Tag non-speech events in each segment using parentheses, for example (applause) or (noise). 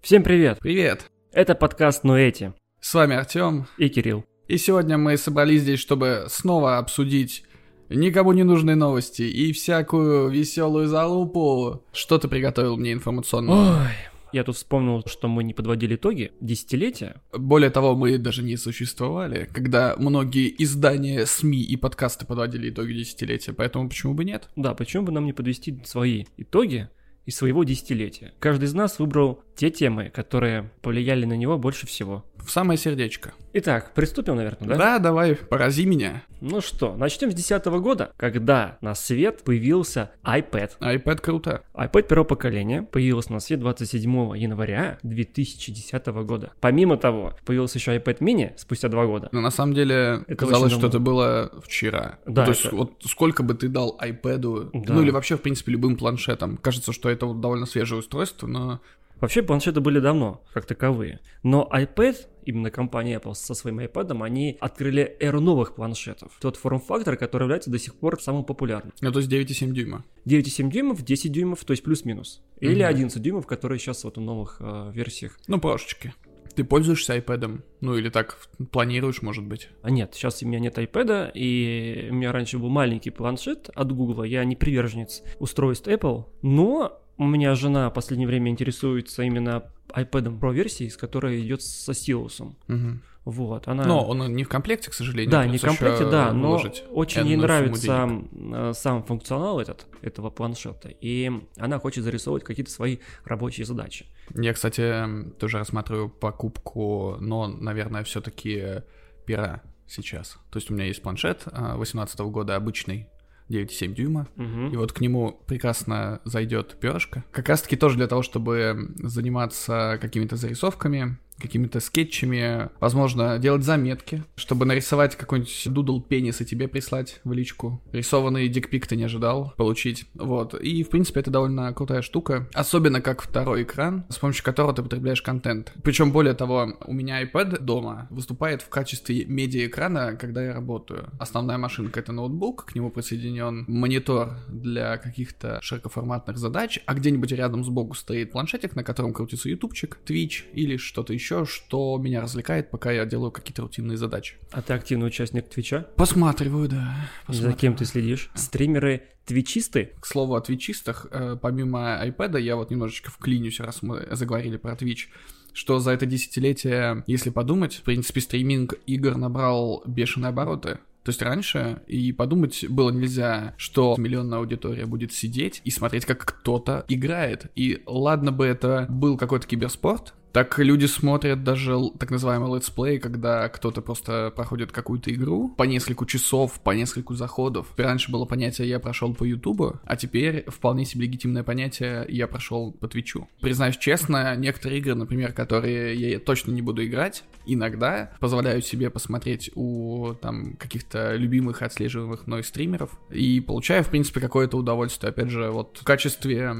Всем привет! Привет! Это подкаст «Ну эти» С вами Артем, и Кирилл. и сегодня мы собрались здесь, чтобы снова обсудить никому не нужные новости и всякую веселую залупу. Что ты приготовил мне информационного? Ой, я тут вспомнил, что мы не подводили итоги десятилетия. Более того, мы даже не существовали, когда многие издания, СМИ и подкасты подводили итоги десятилетия, поэтому почему бы нет? Да, почему бы нам не подвести свои итоги из своего десятилетия? Каждый из нас выбрал те темы, которые повлияли на него больше всего. В самое сердечко. Итак, приступим, наверное, да? Да, давай, порази меня. Ну что, начнем с 2010 года, когда на свет появился iPad. iPad круто. iPad первого поколения появился на свет 27 января 2010 года. Помимо того, появился еще iPad mini спустя два года. Но на самом деле Это казалось, что это было вчера. Да, То есть это- вот сколько бы ты дал iPad, Да. ну или вообще, в принципе, любым планшетам. Кажется, что это вот довольно свежее устройство, но Вообще планшеты были давно, как таковые. Но iPad, именно компания Apple со своим iPad, они открыли эру новых планшетов. Тот форм-фактор, который является до сих пор самым популярным. ну, то есть 9,7 дюйма. 9,7 дюймов, 10 дюймов, то есть плюс-минус. Или Мгм. 11 дюймов, которые сейчас вот в новых э, версиях. Ну, прошечки. Ты пользуешься iPad? Ну, или так планируешь, может быть? А нет, сейчас у меня нет iPad, и у меня раньше был маленький планшет от Google, я не приверженец устройств Apple, но у меня жена в последнее время интересуется именно iPad Pro версией, с которой идет со стилусом. Мгм. Вот, она... Но он не в комплекте, к сожалению. Да, не в комплекте, да, но очень ей нравится денег. э, сам функционал этот, этого планшета, и она хочет зарисовывать какие-то свои рабочие задачи. Я, кстати, тоже рассматриваю покупку, но, наверное, все-таки пера сейчас. То есть у меня есть планшет 18 года обычный, 9,7 дюйма. Мгм. И вот к нему прекрасно зайдет перышко. Как раз таки тоже для того, чтобы заниматься какими-то зарисовками, какими-то скетчами, возможно, делать заметки, чтобы нарисовать какой-нибудь дудл пенис и тебе прислать в личку. Рисованный дикпик ты не ожидал получить. Вот. И, в принципе, это довольно крутая штука. Особенно как второй экран, с помощью которого ты потребляешь контент. Причем, более того, у меня iPad дома выступает в качестве медиаэкрана, когда я работаю. Основная машинка — это ноутбук, к нему присоединен монитор для каких-то широкоформатных задач, а где-нибудь рядом сбоку стоит планшетик, на котором крутится ютубчик, Twitch или что-то еще, что меня развлекает, пока я делаю какие-то рутинные задачи. А ты активный участник Твича? Посматриваю, да. За посматриваю. кем ты следишь? Стримеры твичисты? К слову о твичистах, э, помимо iPad, я вот немножечко вклинюсь, раз мы заговорили про Twitch, что за это десятилетие, если подумать, в принципе, стриминг игр набрал бешеные обороты. То есть раньше и подумать было нельзя, что миллионная аудитория будет сидеть и смотреть, как кто-то играет. И ладно бы это был какой-то киберспорт, так люди смотрят даже так называемый let's play, когда кто-то просто проходит какую-то игру по несколько часов, по несколько заходов. Раньше было понятие «я прошел по Ютубу», а теперь вполне себе легитимное понятие «я прошел по Твичу». Признаюсь честно, некоторые игры, например, которые я точно не буду играть, иногда позволяю себе посмотреть у там каких-то любимых отслеживаемых мной стримеров и получаю, в принципе, какое-то удовольствие. Опять же, вот в качестве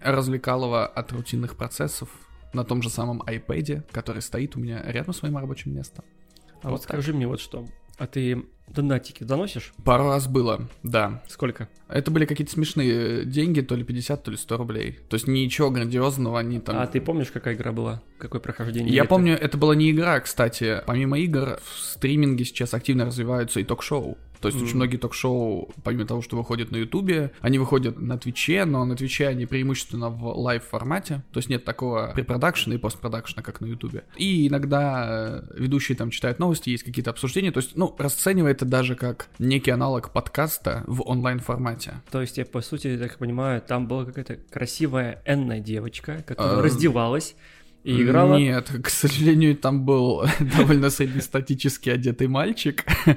развлекалого от рутинных процессов на том же самом iPad, который стоит у меня рядом с моим рабочим местом. А вот Вот так. скажи мне вот что. А ты донатики заносишь? Пару раз было, да. Сколько? Это были какие-то смешные деньги, то ли 50, то ли 100 рублей. То есть ничего грандиозного, они там... А ты помнишь, какая игра была? Какое прохождение? Я Или помню, это была не игра, кстати. Помимо игр, в стриминге сейчас активно развиваются и ток-шоу. То есть очень Мгм. многие ток-шоу, помимо того, что выходят на Ютубе, они выходят на Твиче, но на Твиче они преимущественно в live-формате. То есть нет такого препродакшена и постпродакшена, как на Ютубе. И иногда э, ведущие там читают новости, есть какие-то обсуждения. То есть, ну, расценивай это даже как некий аналог подкаста в онлайн-формате. То есть, я, по сути, так понимаю, там была какая-то красивая энная девочка, которая А, раздевалась и играла. Нет, к сожалению, там был (laughs) довольно среднестатически одетый мальчик, (laughs)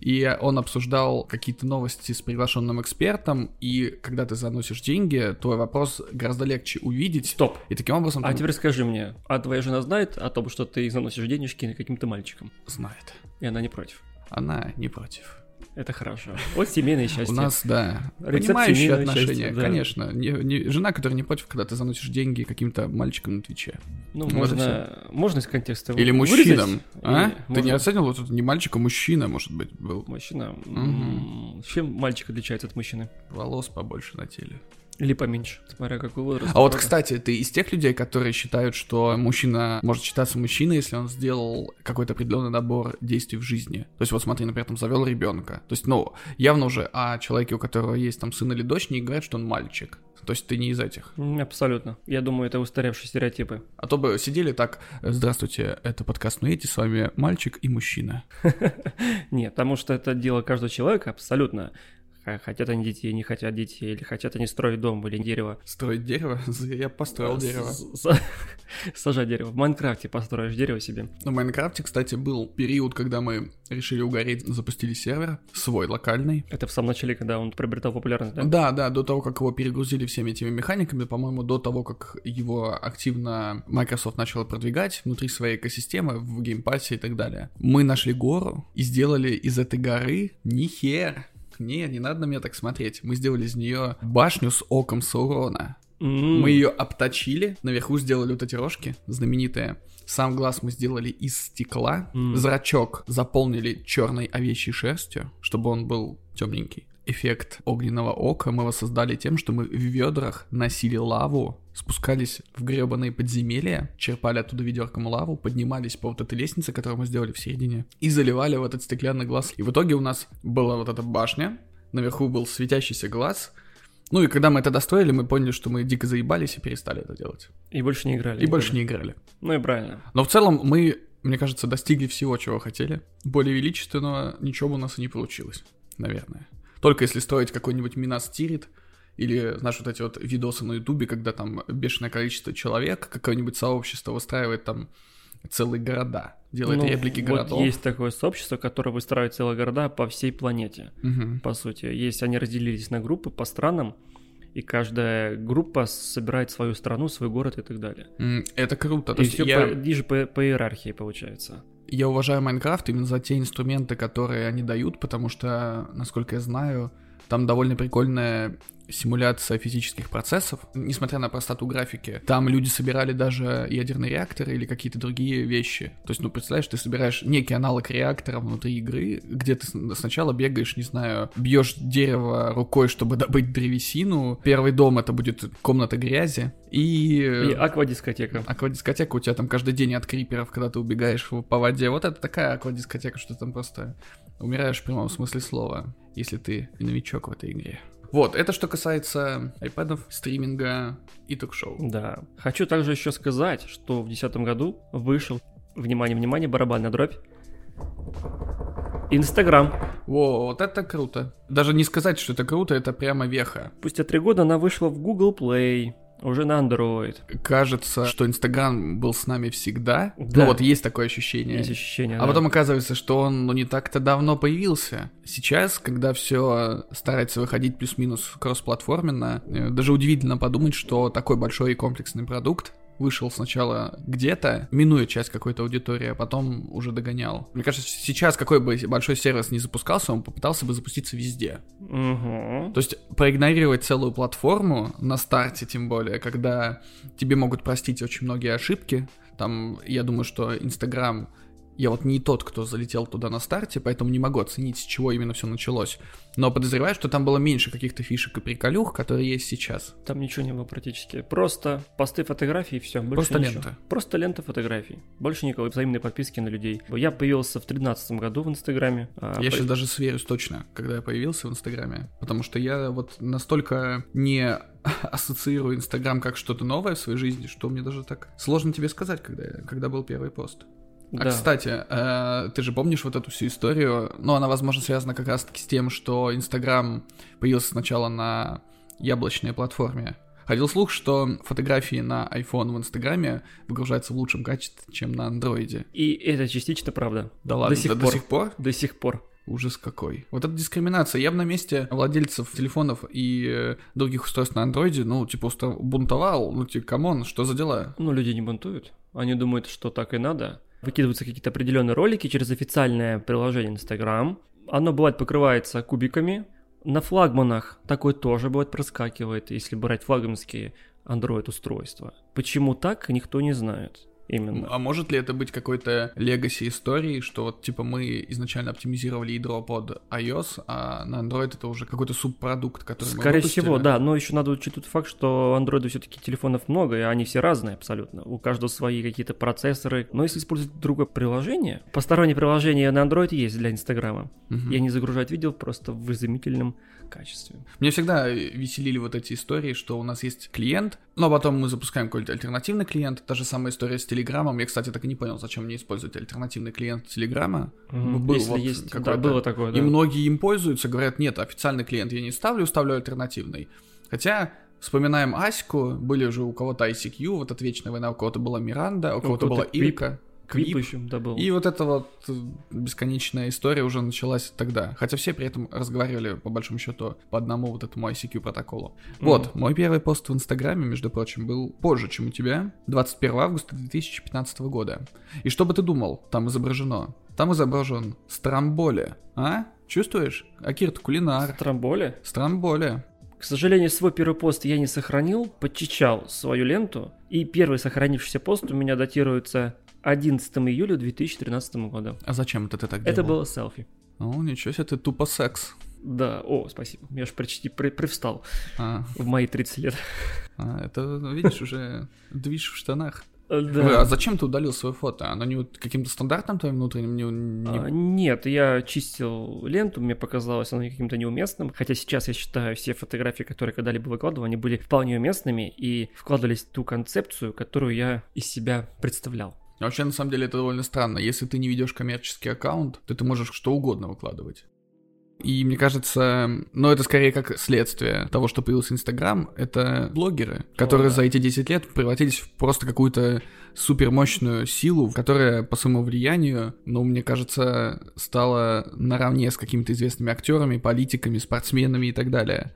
и он обсуждал какие-то новости с приглашенным экспертом, и когда ты заносишь деньги, твой вопрос гораздо легче увидеть. Стоп. И таким образом А теперь скажи мне, а твоя жена знает о том, что ты заносишь денежки каким-то мальчикам? знает. И она не против. Она не против. Это хорошо. Вот семейное счастье. У нас, да, Рецепт понимающие отношения, счастья, да. конечно. Не- не- жена, которая не против, когда ты заносишь деньги каким-то мальчикам на Твиче. Ну, Вот можно, можно из контекста Или вырезать, мужчинам, а? и Ты не можно- оценил, вот это не мальчик, а мужчина, может быть, был. Мужчина. М, Чем мальчик отличается от мужчины? Волос побольше на теле. Или поменьше, смотря какой возраст. А вот, кстати, ты из тех людей, которые считают, что мужчина может считаться мужчиной, если он сделал какой-то определенный набор действий в жизни. То есть, вот смотри, например, там завел ребенка. То есть, ну, явно уже о человеке, у которого есть там сын или дочь, не говорят, что он мальчик. То есть ты не из этих. Абсолютно. Я думаю, это устаревшие стереотипы. А то бы сидели так, здравствуйте, это подкаст «Нуэти», с вами мальчик и мужчина. (laughs) Нет, потому что это дело каждого человека, абсолютно. Хотят они детей, не хотят детей, или хотят они строить дом или дерево. Строить дерево? (laughs) Я построил дерево. С- с- (laughs) Сажать дерево. В Майнкрафте построишь дерево себе. В Майнкрафте, кстати, был период, когда мы решили угореть, запустили сервер, свой локальный. Это в самом начале, когда он приобретал популярность, да? Да, да, до того, как его перегрузили всеми этими механиками, по-моему, до того, как его активно Microsoft начала продвигать внутри своей экосистемы, в Game Pass е и так далее. Мы нашли гору и сделали из этой горы нихер. Не, не надо на меня так смотреть. Мы сделали из нее башню с оком Саурона. М, Мы ее обточили, наверху сделали вот эти рожки знаменитые. Сам глаз мы сделали из стекла, М. зрачок заполнили черной овечьей шерстью, чтобы он был темненький. Эффект огненного ока мы воссоздали тем, что мы в ведрах носили лаву, спускались в гребаные подземелья, черпали оттуда ведерком лаву, поднимались по вот этой лестнице, которую мы сделали в середине, и заливали в этот стеклянный глаз. И в итоге у нас была вот эта башня, наверху был светящийся глаз, ну и когда мы это достроили, мы поняли, что мы дико заебались и перестали это делать. И больше не играли. И больше не играли. Ну и правильно. Но в целом мы, мне кажется, достигли всего, чего хотели. Более величественного ничего у нас и не получилось, наверное. Только если строить какой-нибудь Минас Тирит, или, знаешь, вот эти вот видосы на Ютубе, когда там бешеное количество человек, какое-нибудь сообщество выстраивает там целые города, делает Ну, реплики вот городов. есть такое сообщество, которое выстраивает целые города по всей планете. Мгм. По сути, есть, они разделились на группы по странам, и каждая группа собирает свою страну, свой город и так далее. Это круто. То И есть все я... по, ниже по, по иерархии получается. Я уважаю Майнкрафт именно за те инструменты, которые они дают, потому что, насколько я знаю, там довольно прикольная симуляция физических процессов, несмотря на простоту графики. Там люди собирали даже ядерные реакторы или какие-то другие вещи. То есть, ну, представляешь, ты собираешь некий аналог реактора внутри игры, где ты сначала бегаешь, не знаю, бьешь дерево рукой, чтобы добыть древесину. Первый дом это будет комната грязи. И... И аквадискотека. Аквадискотека у тебя там каждый день от криперов, когда ты убегаешь по воде. Вот это такая аквадискотека, что там просто умираешь в прямом смысле слова, если ты новичок в этой игре. Вот, это что касается айпадов, стриминга и ток-шоу. Да. Хочу также еще сказать, что в 2010 году вышел, внимание, внимание, барабанная дробь, Инстаграм. Во, вот это круто. Даже не сказать, что это круто, это прямо веха. Спустя три года она вышла в Google Play, уже на Android. Кажется, что Инстаграм был с нами всегда. Да. Ну вот есть такое ощущение. Есть ощущение. А да. потом оказывается, что он ну, не так-то давно появился. Сейчас, когда все старается выходить плюс-минус кроссплатформенно, э, даже удивительно подумать, что такой большой и комплексный продукт вышел сначала где-то, минуя часть какой-то аудитории, а потом уже догонял. Мне кажется, сейчас какой бы большой сервис не запускался, он попытался бы запуститься везде. Мгм. То есть проигнорировать целую платформу на старте, тем более, когда тебе могут простить очень многие ошибки. Там, я думаю, что Инстаграм, я вот не тот, кто залетел туда на старте, поэтому не могу оценить, с чего именно все началось. Но подозреваю, что там было меньше каких-то фишек и приколюх, которые есть сейчас. Там ничего не было практически. Просто посты фотографий и все. Просто лента. Просто лента фотографий. Больше никакой взаимной подписки на людей. Я появился в 2013 году в Инстаграме. а, Я по- сейчас даже сверюсь точно, когда я появился в Инстаграме, потому что я вот настолько не (laughs) ассоциирую Инстаграм как что-то новое в своей жизни, что мне даже так сложно тебе сказать, когда, я- когда был первый пост. А, Да. кстати, э, ты же помнишь вот эту всю историю? Ну, она, возможно, связана как раз-таки с тем, что Инстаграм появился сначала на яблочной платформе. Ходил слух, что фотографии на iPhone в Инстаграме выгружаются в лучшем качестве, чем на андроиде. И это частично правда. Да ладно, сих до, пор. сих пор? До сих пор. Ужас какой. Вот это дискриминация. Я бы на месте владельцев телефонов и э, других устройств на андроиде, ну, типа, уста- бунтовал. Ну, типа, come on, что за дела? Ну, люди не бунтуют. Они думают, что так и надо. Выкидываются какие-то определенные ролики через официальное приложение Instagram. Оно бывает покрывается кубиками. На флагманах такой тоже бывает проскакивает, если брать флагманские Android устройства. Почему так, никто не знает. Именно. А может ли это быть какой-то легаси истории, что вот типа мы изначально оптимизировали ядро под iOS, а на Android это уже какой-то субпродукт, который Скорее всего, да, но еще надо учить тот факт, что Android все-таки телефонов много, и они все разные абсолютно. У каждого свои какие-то процессоры. Но если использовать другое приложение, постороннее приложение на Android есть для Инстаграма. Мгм. И они загружают видео просто в изумительном качестве. Мне всегда веселили вот эти истории, что у нас есть клиент, но потом мы запускаем какой-то альтернативный клиент. Та же самая история с Телеграмом. Я, кстати, так и не понял, зачем мне использовать альтернативный клиент Телеграма. Мгм. Был Если вот есть, да, было такое, да. И многие им пользуются, говорят, нет, официальный клиент я не ставлю, ставлю альтернативный. Хотя, вспоминаем Аську, были уже у кого-то ICQ, вот от Вечная война, у кого-то была Миранда, у кого-то была кого-то Квип. Ирка. Квип Квип. еще, да, был. И вот эта вот э, бесконечная история уже началась тогда. Хотя все при этом разговаривали, по большому счету, по одному вот этому ICQ протоколу. Вот, мой первый пост в Инстаграме, между прочим, был позже, чем у тебя, 21 августа 2015 года. И что бы ты думал, там изображено? Там изображен Страмболе. А? Чувствуешь? Акирт кулинар. Трамболе. Страмболе. К сожалению, свой первый пост я не сохранил, подчищал свою ленту, и первый сохранившийся пост у меня датируется 11 июля 2013 года. А зачем это ты так Это делал? было селфи. О, ничего себе, ты тупо секс. Да, о, спасибо. Я ж почти при- привстал А, в мои 30 лет. а, это, видишь, уже движ в штанах. Да. а зачем ты удалил свое фото? Оно не каким-то стандартным твоим внутренним не... не- А, Нет, я чистил ленту, мне показалось оно каким-то неуместным. Хотя сейчас я считаю, все фотографии, которые когда-либо выкладывал, они были вполне уместными и вкладывались в ту концепцию, которую я из себя представлял. Вообще, на самом деле, это довольно странно. Если ты не ведешь коммерческий аккаунт, то ты можешь что угодно выкладывать. И мне кажется, ну это скорее как следствие того, что появился Инстаграм, это блогеры, которые да. за эти 10 лет превратились в просто какую-то супермощную силу, которая по своему влиянию, ну, мне кажется, стала наравне с какими-то известными актерами, политиками, спортсменами и так далее.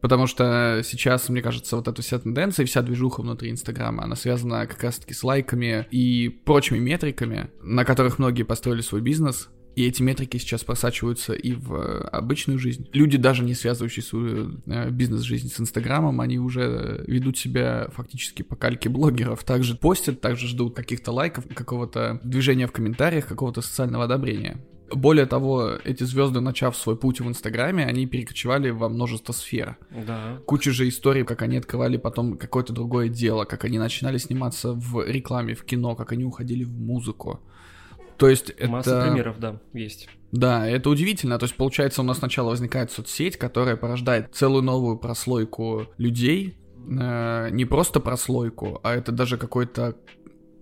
Потому что сейчас, мне кажется, вот эта вся тенденция, вся движуха внутри Инстаграма, она связана как раз-таки с лайками и прочими метриками, на которых многие построили свой бизнес. И эти метрики сейчас просачиваются и в э, обычную жизнь. Люди, даже не связывающие свою э, бизнес-жизнь с Инстаграмом, они уже э, ведут себя фактически по кальке блогеров. Также постят, также ждут каких-то лайков, какого-то движения в комментариях, какого-то социального одобрения. Более того, эти звезды, начав свой путь в Инстаграме, они перекочевали во множество сфер. Да. Куча же историй, как они открывали потом какое-то другое дело, как они начинали сниматься в рекламе, в кино, как они уходили в музыку. То есть это... Масса примеров, да, есть. Да, это удивительно. То есть, получается, у нас сначала возникает соцсеть, которая порождает целую новую прослойку людей. Э, не просто прослойку, а это даже какой-то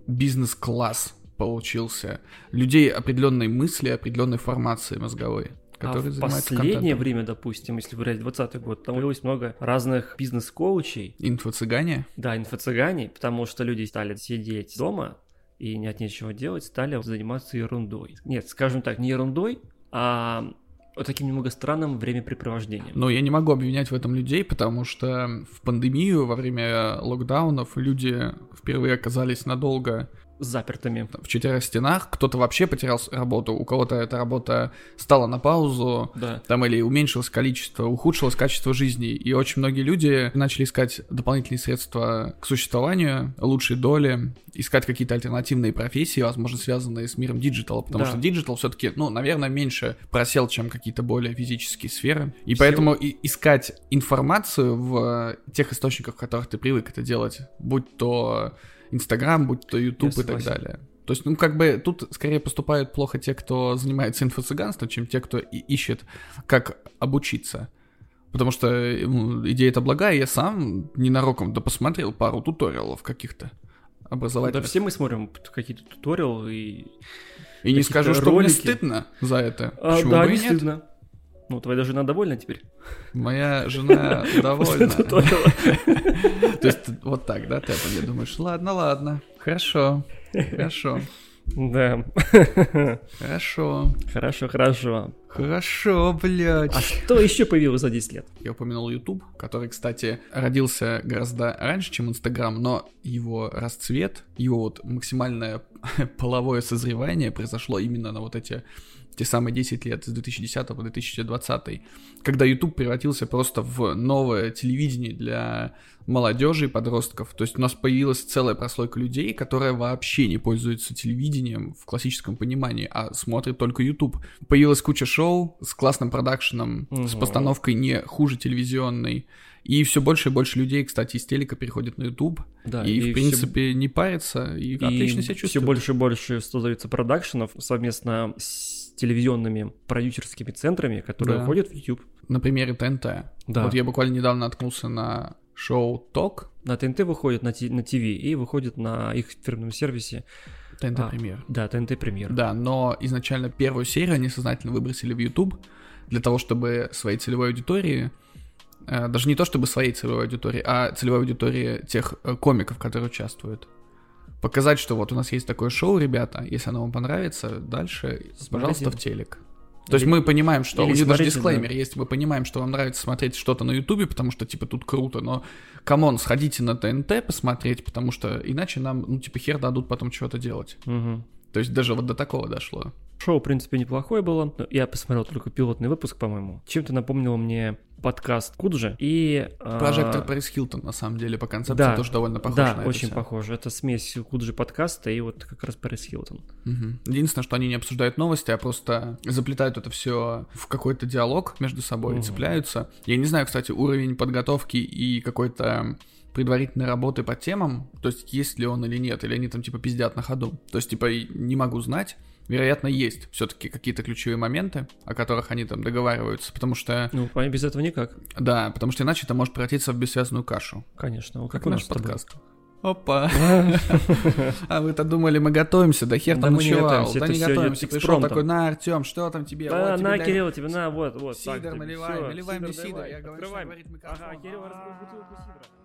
бизнес-класс получился. Людей определенной мысли, определенной формации мозговой, которые а в последнее контентом. время, допустим, если брать 20 год, там появилось много разных бизнес-коучей, Инфо-цыгане? да, инфо-цыгане, потому что люди стали сидеть дома и не от нечего делать, стали заниматься ерундой. Нет, скажем так, не ерундой, а вот таким немного странным времяпрепровождением. Но я не могу обвинять в этом людей, потому что в пандемию, во время локдаунов, люди впервые оказались надолго Запертыми. в четырех стенах. Кто-то вообще потерял работу, у кого-то эта работа стала на паузу, Да. там или уменьшилось количество, ухудшилось качество жизни. И очень многие люди начали искать дополнительные средства к существованию, лучшие доли, искать какие-то альтернативные профессии, возможно, связанные с миром диджитала, потому Да. что диджитал все-таки, ну, наверное, меньше просел, чем какие-то более физические сферы. И поэтому и- искать информацию в тех источниках, в которых ты привык это делать, будь то Инстаграм, будь то Ютуб и так далее. То есть, ну, как бы тут скорее поступают плохо те, кто занимается инфо-цыганством, чем те, кто и- ищет, как обучиться. Потому что ну, идея это благая, я сам ненароком да посмотрел пару туториалов каких-то Да образовательных. все мы смотрим какие-то туториалы и... и не скажу, что мне ролики. стыдно за это. А, Почему да, бы не нет? стыдно. Ну, твоя даже довольна теперь. Моя жена (laughs) довольна. (laughs) То есть вот так, да, ты обо мне думаешь? Ладно, ладно, хорошо, хорошо, Да. хорошо, Хорошо, хорошо. хорошо, блядь. А что еще появилось за 10 лет? Я упомянул YouTube, который, кстати, родился гораздо раньше, чем Instagram, но его расцвет, его вот максимальное (laughs) половое созревание произошло именно на вот эти те самые 10 лет, с 2010 по 2020, когда YouTube превратился просто в новое телевидение для молодежи и подростков. То есть у нас появилась целая прослойка людей, которая вообще не пользуется телевидением в классическом понимании, а смотрит только YouTube. Появилась куча шоу с классным продакшеном, угу. с постановкой не хуже телевизионной. И все больше и больше людей, кстати, из телека переходят на YouTube. Да, и, и в принципе, все... не парятся и, и отлично себя чувствуют. Все больше и больше становится продакшенов совместно с телевизионными продюсерскими центрами, которые да. ходят в YouTube. На примере ТНТ. Да. Вот я буквально недавно наткнулся на шоу Ток. На ТНТ выходит на, на ТВ и выходит на их фирменном сервисе. ТНТ а, Премьер. Да, ТНТ Премьер. Да, но изначально первую серию они сознательно выбросили в YouTube для того, чтобы своей целевой аудитории, э, даже не то чтобы своей целевой аудитории, а целевой аудитории тех э, комиков, которые участвуют, показать, что вот у нас есть такое шоу, ребята, если оно вам понравится, дальше, Смотрите. пожалуйста, в телек. То есть мы понимаем, что у них даже дисклеймер да. есть, мы понимаем, что вам нравится смотреть что-то на Ютубе, потому что, типа, тут круто, но, come on, сходите на ТНТ посмотреть, потому что иначе нам, ну, типа, хер дадут потом что-то делать. Угу. То есть даже вот до такого дошло. Шоу, в принципе, неплохое было. Я посмотрел только пилотный выпуск, по-моему. Чем-то напомнило мне подкаст Куджи и... А, Прожектор Пэрис Хилтон, на самом деле, по концепции да, тоже довольно похож да, на это очень все. похоже. Это смесь Куджи подкаста и вот как раз Пэрис Хилтон. Угу. Единственное, что они не обсуждают новости, а просто заплетают это все в какой-то диалог между собой угу. и цепляются. Я не знаю, кстати, уровень подготовки и какой-то предварительной работы по темам, то есть есть ли он или нет, или они там типа пиздят на ходу. То есть типа не могу знать, вероятно, есть все-таки какие-то ключевые моменты, о которых они там договариваются, потому что... Ну, без этого никак. Да, потому что иначе это может превратиться в бессвязную кашу. Конечно. Вот как наш подкаст. Опа. (laughs) А вы-то думали, мы готовимся, да хер там ночевал. Да не готовимся. Пришел такой, на, Артем, что там тебе? Да, на, Кирилл, тебе на, вот, вот. Сидор наливай, наливай мне сидор. Я говорю, что говорит микрофон. Ага, Кирилл разбил бутылку сидора.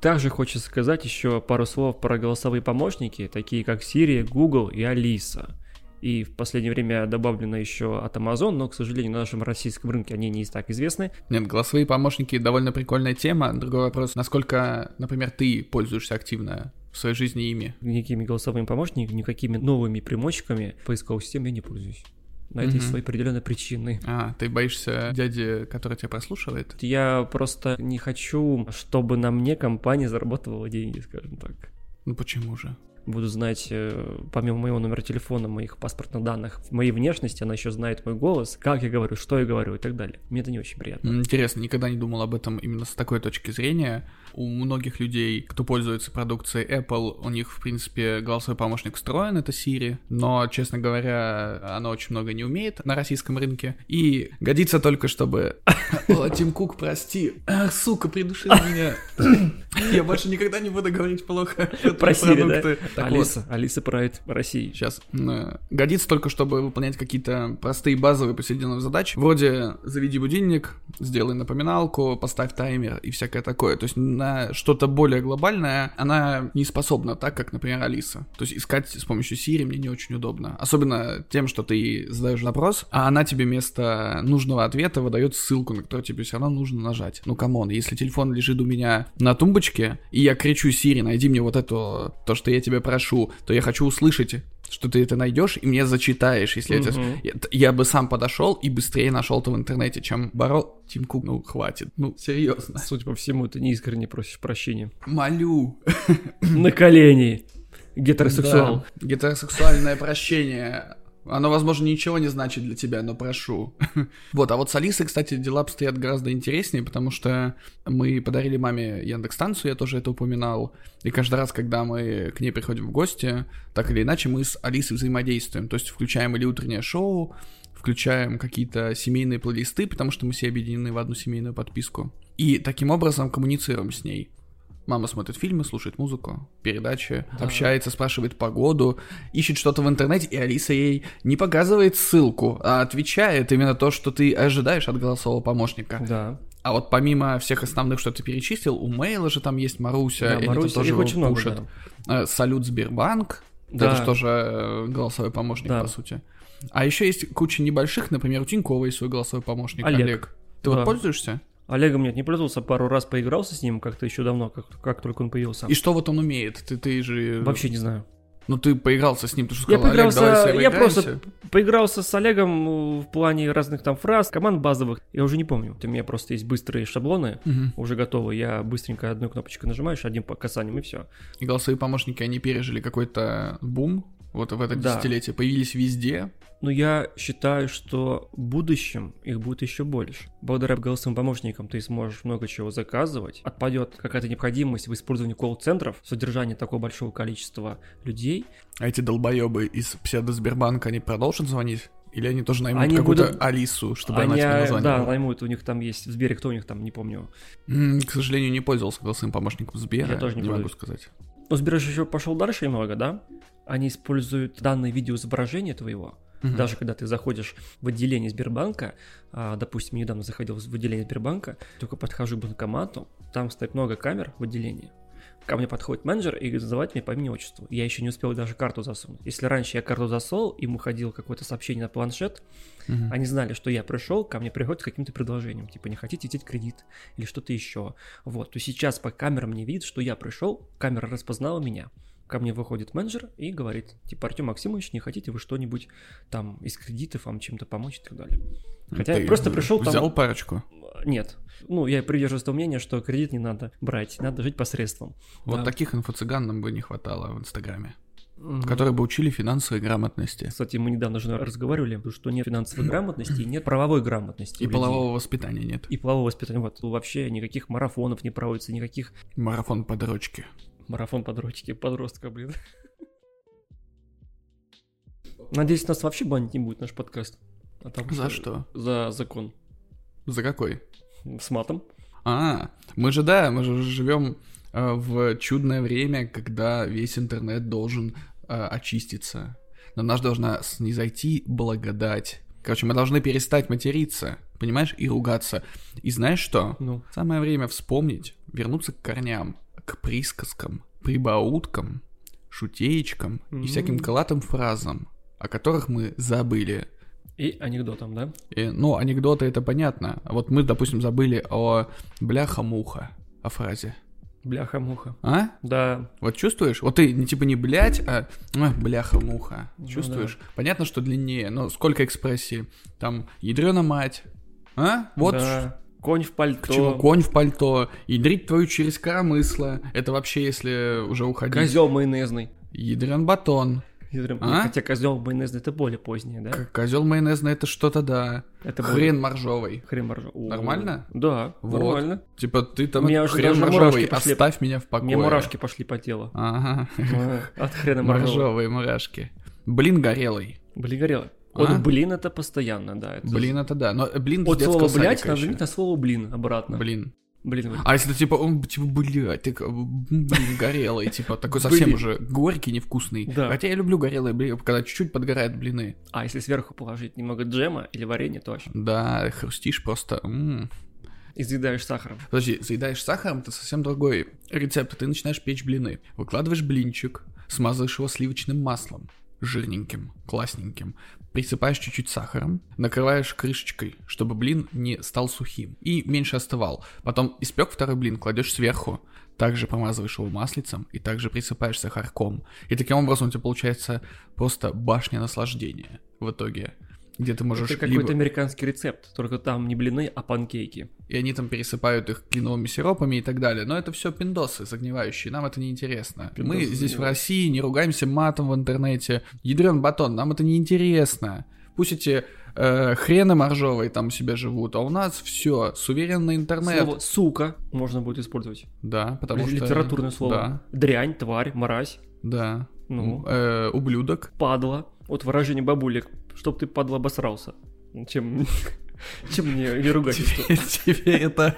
Также хочется сказать еще пару слов про голосовые помощники, такие как Siri, Google и Alisa. И в последнее время добавлено еще от Amazon, но, к сожалению, на нашем российском рынке они не так известны. Нет, голосовые помощники довольно прикольная тема. Другой вопрос, насколько, например, ты пользуешься активно в своей жизни ими? Никакими голосовыми помощниками, никакими новыми примочками поисковых систем я не пользуюсь. На это есть свои определенные причины. А, ты боишься дяди, который тебя прослушивает? Я просто не хочу, чтобы на мне компания заработала деньги, скажем так. Ну почему же? буду знать, э, помимо моего номера телефона, моих паспортных данных, моей внешности, она еще знает мой голос, как я говорю, что я говорю и так далее. Мне это не очень приятно. Интересно, никогда не думал об этом именно с такой точки зрения у многих людей, кто пользуется продукцией Apple, у них, в принципе, голосовой помощник встроен, это Siri, но, честно говоря, она очень много не умеет на российском рынке, и годится только, чтобы... (laughs) О, Тим Кук, прости. Сука, придушил (laughs) меня. Я больше никогда не буду говорить плохо про продукты. Алиса, Алиса правит России. Сейчас. Годится только, чтобы выполнять какие-то простые базовые повседневные задачи, вроде заведи будильник, сделай напоминалку, поставь таймер и всякое такое. То есть на на что-то более глобальное, она не способна так, как, например, Алиса. То есть искать с помощью Siri мне не очень удобно. Особенно тем, что ты задаешь запрос, а она тебе вместо нужного ответа выдает ссылку, на которую тебе все равно нужно нажать. Ну, come on, если телефон лежит у меня на тумбочке, и я кричу Siri, найди мне вот это, то, что я тебя прошу, то я хочу услышать что ты это найдешь и мне зачитаешь, если угу. я, я, я бы сам подошел и быстрее нашел это в интернете, чем Баро Тим Кук. Ну, хватит. Ну, серьезно. (laughs) Судя по всему, ты не искренне просишь прощения. Молю. На колени. Гетеросексуал. Да, гетеросексуальное прощение. Оно, возможно, ничего не значит для тебя, но прошу. (laughs) вот, а вот с Алисой, кстати, дела обстоят гораздо интереснее, потому что мы подарили маме Яндекс-станцию, я тоже это упоминал, и каждый раз, когда мы к ней приходим в гости, так или иначе мы с Алисой взаимодействуем, то есть включаем или утреннее шоу, включаем какие-то семейные плейлисты, потому что мы все объединены в одну семейную подписку. И таким образом коммуницируем с ней. Мама смотрит фильмы, слушает музыку, передачи, да. общается, спрашивает погоду, ищет что-то в интернете, и Алиса ей не показывает ссылку, а отвечает именно то, что ты ожидаешь от голосового помощника. Да. А вот помимо всех основных, что ты перечислил, у Мейла же там есть Маруся, да, и Маруся, тоже их очень пушит. Много, да. Э, Салют Сбербанк, да. это же тоже э, голосовой помощник, да. по сути. А еще есть куча небольших, например, у Тинькова есть свой голосовой помощник, Олег. Олег. Ты да. вот пользуешься? Олегом нет, не пользовался, пару раз поигрался с ним как-то еще давно, как, как только он появился. И что вот он умеет? Ты, ты же... Вообще не знаю. Ну ты поигрался с ним, ты что Я сказал, Олег, давай поигрался, я поиграемся». просто поигрался с Олегом ну, в плане разных там фраз, команд базовых. Я уже не помню. У меня просто есть быстрые шаблоны, Мгм. уже готовы. Я быстренько одной кнопочкой нажимаешь, одним по касанием и все. И голосовые помощники, они пережили какой-то бум вот в это Да. десятилетие, появились везде. Но я считаю, что в будущем их будет еще больше. Благодаря голосовым помощникам ты сможешь много чего заказывать. Отпадет какая-то необходимость в использовании колл-центров, содержании такого большого количества людей. А эти долбоебы из псевдо-Сбербанка, они продолжат звонить? Или они тоже наймут Они какую-то будут- Алису, чтобы она Они, тебе а, названивала? да, наймут, у них там есть в Сбере, кто у них там, не помню. М, К сожалению, не пользовался голосовым помощником Сбера, Я тоже не не могу сказать. Но Сбер еще пошел дальше немного, да? Они используют данное видеоизображение твоего, Мгм. Даже когда ты заходишь в отделение Сбербанка, а, допустим, недавно заходил в отделение Сбербанка, только подхожу к банкомату, там стоит много камер в отделении. Ко мне подходит менеджер и говорит, называть меня по имени отчеству. Я еще не успел даже карту засунуть. Если раньше я карту засол, им уходило какое-то сообщение на планшет, Мгм. они знали, что я пришел, ко мне приходят с каким-то предложением, типа, не хотите взять кредит или что-то еще. Вот, то сейчас по камерам мне видит, что я пришел, камера распознала меня. Ко мне выходит менеджер и говорит, типа, Артем Максимович, не хотите вы что-нибудь там из кредитов вам чем-то помочь и так далее. Хотя Ты я просто пришел там... Взял парочку. Нет. Ну, я придерживаюсь того мнения, что кредит не надо брать, надо жить посредством. Вот Да. таких инфо-цыган нам бы не хватало в Инстаграме, Мгм. которые бы учили финансовой грамотности Кстати, мы недавно же разговаривали, что нет финансовой грамотности и нет правовой грамотности. и людей. полового воспитания нет. И полового воспитания. Вот вообще никаких марафонов не проводится, никаких Марафон подрочки. Марафон подростки, подростка, блин. Надеюсь, нас вообще банить не будет наш подкаст. А там За что? За закон. За какой? С матом. А, мы же, да, мы же живем э, в чудное время, когда весь интернет должен э, очиститься. На нас должна снизойти благодать. Короче, мы должны перестать материться, понимаешь, и ругаться. И знаешь что? Ну, Самое время вспомнить, вернуться к корням, к присказкам, прибауткам, шутеечкам и всяким М. крылатым фразам, о которых мы забыли. и анекдотом, да? И, ну, анекдоты это понятно. А вот мы, допустим, забыли о бляха-муха, о фразе. Бляха-муха. А? Да, Вот чувствуешь? Вот ты типа не блять, а «Ой, бляха-муха. Ну Чувствуешь? Понятно, что длиннее, но сколько экспрессии? Там ядрена мать. А? Вот да. Конь в пальто. к чему конь в пальто. Ядрить твою через коромысло. Это вообще, если уже уходить. Козел майонезный. Ядрен батон. Ядрен- А? Хотя козел майонезный это более позднее, да? Козел майонезный это что-то да. Это более- Хрен моржовый. Хрен О, Нормально? Да, Вот. нормально. Типа ты там меня уже хрен моржовый, пошли. оставь меня в покое. Мне мурашки пошли по телу. Ага. От хрена моржового. Моржовые мурашки. Блин горелый. Блин, горело. Вот А? блин это постоянно, да. это- Блин, это да. Но блин От слова блять надо заменить на слово блин обратно. Блин. Блин, вот. А если типа, он типа, блядь, ты блин, горелый, типа, такой совсем Блин. уже горький, невкусный. Да. Хотя я люблю горелые блин, когда чуть-чуть подгорают блины. А если сверху положить немного джема или варенья, то вообще. Да, хрустишь просто. м. И заедаешь сахаром. Подожди, заедаешь сахаром, это совсем другой рецепт. Ты начинаешь печь блины. Выкладываешь блинчик, смазываешь его сливочным маслом, жирненьким, классненьким. Присыпаешь чуть-чуть сахаром, накрываешь крышечкой, чтобы блин не стал сухим и меньше остывал. Потом испек второй блин, кладешь сверху, также помазываешь его маслицем и также присыпаешь сахарком. И таким образом у тебя получается просто башня наслаждения в итоге. Где ты можешь Это либо... какой-то американский рецепт, только там не блины, а панкейки. и они там пересыпают их кленовыми сиропами и так далее. Но это все пиндосы загнивающие, нам это не интересно. Мы здесь в. России не ругаемся матом в интернете. Ядрен батон, нам это не интересно. Пусть эти э, хрены моржовые там у себя живут, а у нас все, суверенный интернет. Слово сука можно будет использовать. Да, потому что... Литературное слово. Дрянь, тварь, мразь, Да, да. ну, Э, ублюдок. падла. Вот выражение бабулек, чтоб ты падла обосрался. Чем, (laughs) чем мне не ругательство. Тебе это...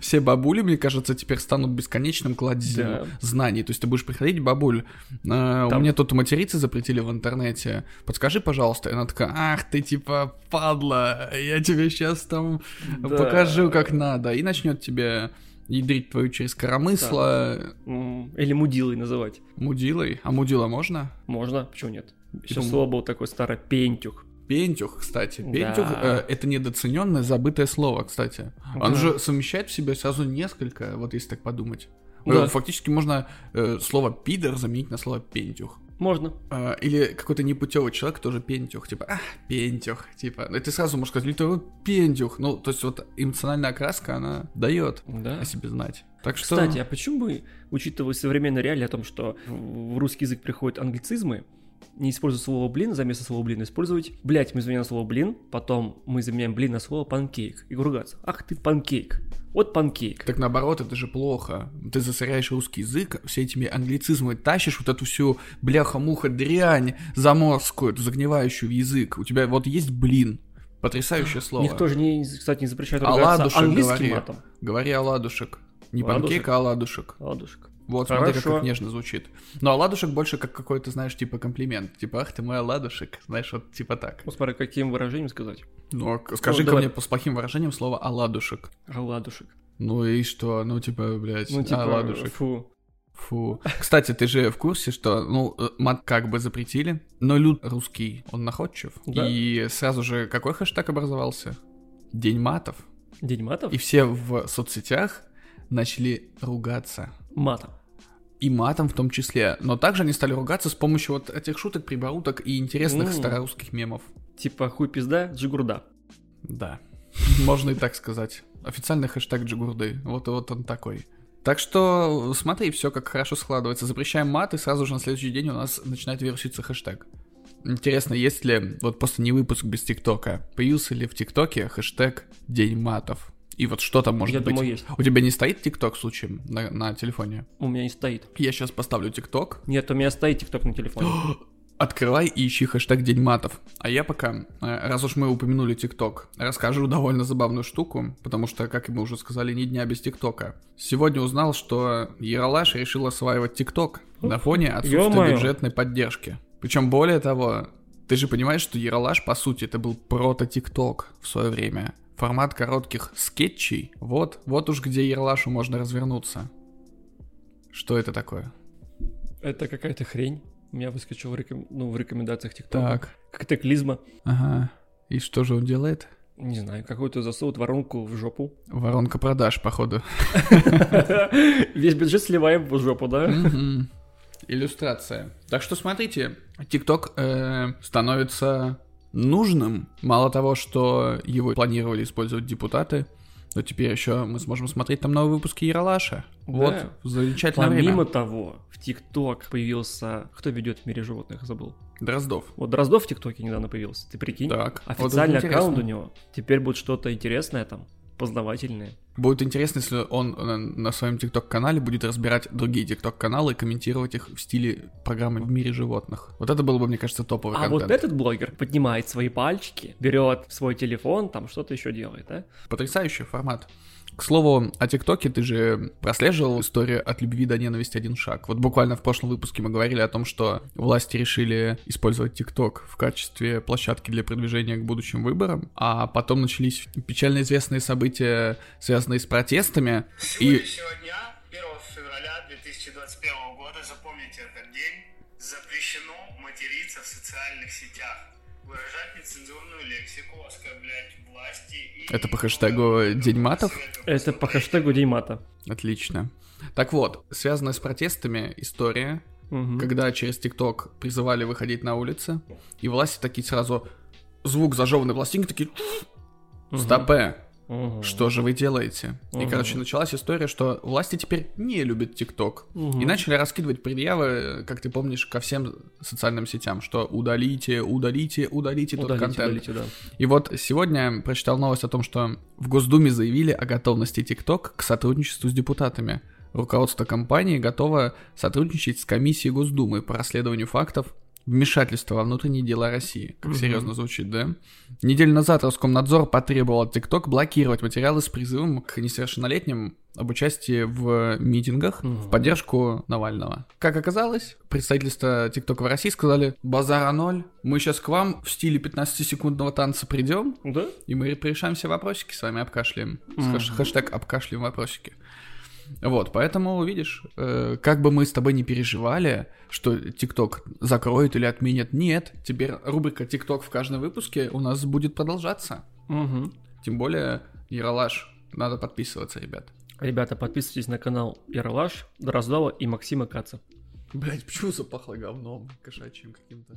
Все бабули, мне кажется, теперь станут бесконечным кладезем Да. знаний. То есть ты будешь приходить, бабуль, э, у меня тут материться запретили в интернете. Подскажи, пожалуйста. И она такая, ах ты типа падла, я тебе сейчас там Да. покажу, как надо. И начнет тебе ядрить твою через коромысло М, Или мудилой называть. мудилой. А мудила можно? Можно, почему нет? Сейчас Думаю. слово было такое старое, пентюх. Пентюх, кстати. Да. Пентюх э, это недооцененное, забытое слово, кстати. Он Да. же совмещает в себе сразу несколько, вот если так подумать. Да. Э, Фактически можно э, слово пидор заменить на слово пентюх. Можно. А, или какой-то непутевый человек, тоже пентюх, типа, а, пентюх, типа, ну, и ты сразу можешь сказать, литовый пентюх, ну, то есть вот эмоциональная окраска, она дает Да. о себе знать. Так что... Кстати, а почему бы, учитывая современные реалии о том, что в русский язык приходят англицизмы, не используя слово блин, за место слова блин использовать, блять, мы заменяем слово блин, потом мы заменяем блин на слово панкейк и ругаться. Ах ты панкейк. Вот панкейк. Так наоборот, это же плохо. Ты засоряешь русский язык, все этими англицизмами тащишь вот эту всю бляха-муха дрянь заморскую, эту загнивающую в язык. У тебя вот есть блин, потрясающее слово. Никто же, не, кстати, не запрещает ругаться ладушек английским говори. матом. Говори оладушек. Не Ладушек. панкейк, а оладушек. Ладушек. Вот, смотри, как, Хорошо. как нежно звучит. Но оладушек больше как какой-то, знаешь, типа комплимент. Типа, ах ты мой оладушек. Знаешь, вот типа так. Ну, смотри, каким выражением сказать. Ну, а к- скажи-ка давай. мне с плохим выражением слово оладушек. А ладушек. Ну и что? Ну, типа, блядь, Ну, типа, оладушек. фу. Фу. Кстати, ты же в курсе, что, ну, э, мат как бы запретили, но люд русский, он находчив. Да. И сразу же какой хэштег образовался? День матов. День матов? И все в соцсетях начали ругаться. Матом. И матом в том числе. Но также они стали ругаться с помощью вот этих шуток, прибауток и интересных М. старорусских мемов. Типа хуй пизда, джигурда. Да. (laughs) Можно и так сказать. Официальный хэштег Джигурды. Вот, вот он такой. Так что смотри, все как хорошо складывается. Запрещаем мат, и сразу же на следующий день у нас начинает вируситься хэштег. Интересно, есть ли, вот просто не выпуск без ТикТока, появился ли в ТикТоке хэштег День матов? И вот что там может Я быть? думаю, есть. У тебя не стоит ТикТок случаем на, на телефоне? У меня не стоит. Я сейчас поставлю ТикТок, Нет, у меня стоит тикток на телефоне. (gasps) Открывай и ищи хэштег День матов. А я пока, э, раз уж мы упомянули ТикТок, расскажу довольно забавную штуку, потому что, как мы уже сказали, ни дня без ТикТока. Сегодня узнал, что Ералаш решил осваивать ТикТок на фоне отсутствия Ё-моё. бюджетной поддержки. Причем более того, ты же понимаешь, что Ералаш, по сути, это был прото-ТикТок в свое время. Формат коротких скетчей. Вот, вот уж где Ералашу можно развернуться. Что это такое? Это какая-то хрень. У меня выскочил в, реком- ну, в рекомендациях ТикТока. Так, Какая-то клизма. ага. И что же он делает? Не знаю, какую-то засовывают воронку в жопу. Воронка продаж, походу. (laughs) Весь бюджет сливаем в жопу, да? Иллюстрация. Так что смотрите, ТикТок э, становится нужным. Мало того, что его планировали использовать депутаты, но теперь еще мы сможем смотреть там новые выпуски Яралаша. Вот, Да. замечательное Помимо время. того, в ТикТок появился... Кто ведет в мире животных, забыл. Дроздов. Вот Дроздов в ТикТоке недавно появился, ты прикинь? Так. вот Официальный интересно. аккаунт у него. Теперь будет что-то интересное там, познавательное. Будет интересно, если он э, на своем ТикТок-канале будет разбирать другие ТикТок-каналы и комментировать их в стиле программы в мире животных. Вот это было бы, мне кажется, топовый А контент. вот этот блогер поднимает свои пальчики, берет свой телефон, там что-то еще делает, да? Потрясающий формат. К слову, о ТикТоке ты же прослеживал историю от любви до ненависти один шаг. Вот буквально в прошлом выпуске мы говорили о том, что власти решили использовать ТикТок в качестве площадки для продвижения к будущим выборам, а потом начались печально известные события, связанные с протестами. И сегодняшнего дня, 1 февраля 2021 года, запомните этот день, запрещено материться в социальных сетях, выражать нецензурную лексику, оскорблять власти и... Это по хэштегу «День матов»? Это по хэштегу День мата. Отлично. Так вот, связанная с протестами история, Мгм. когда через ТикТок призывали выходить на улицы, и власти такие сразу звук зажеванной пластинки такие стопе, Мгм. что же вы делаете? И, Мгм. короче, началась история, что власти теперь не любят ТикТок. Мгм. И начали раскидывать предъявы, как ты помнишь, ко всем социальным сетям, что удалите, удалите, удалите тот Удалите, контент. удалите, да. И вот сегодня прочитал новость о том, что в Госдуме заявили о готовности ТикТок к сотрудничеству с депутатами. Руководство компании готово сотрудничать с комиссией Госдумы по расследованию фактов вмешательства во внутренние дела России. Как Мгм. серьезно звучит, да? Неделю назад Роскомнадзор потребовал от ТикТок блокировать материалы с призывом к несовершеннолетним об участии в митингах Мгм. в поддержку Навального. Как оказалось, представительство ТикТока в России сказали «Базара ноль, мы сейчас к вам в стиле 15-секундного танца придем, Да? и мы порешаем все вопросики с вами, обкашляем. Хэш- Хэштег обкашляем вопросики. Вот, поэтому, видишь, э, как бы мы с тобой не переживали, что ТикТок закроет или отменят, нет, теперь рубрика ТикТок в каждом выпуске у нас будет продолжаться. Мгм. Тем более, Яралаш, надо подписываться, ребят. Ребята, подписывайтесь на канал Ярлаш, Дроздова и Максима Каца. Блять, почему запахло говном кошачьим каким-то?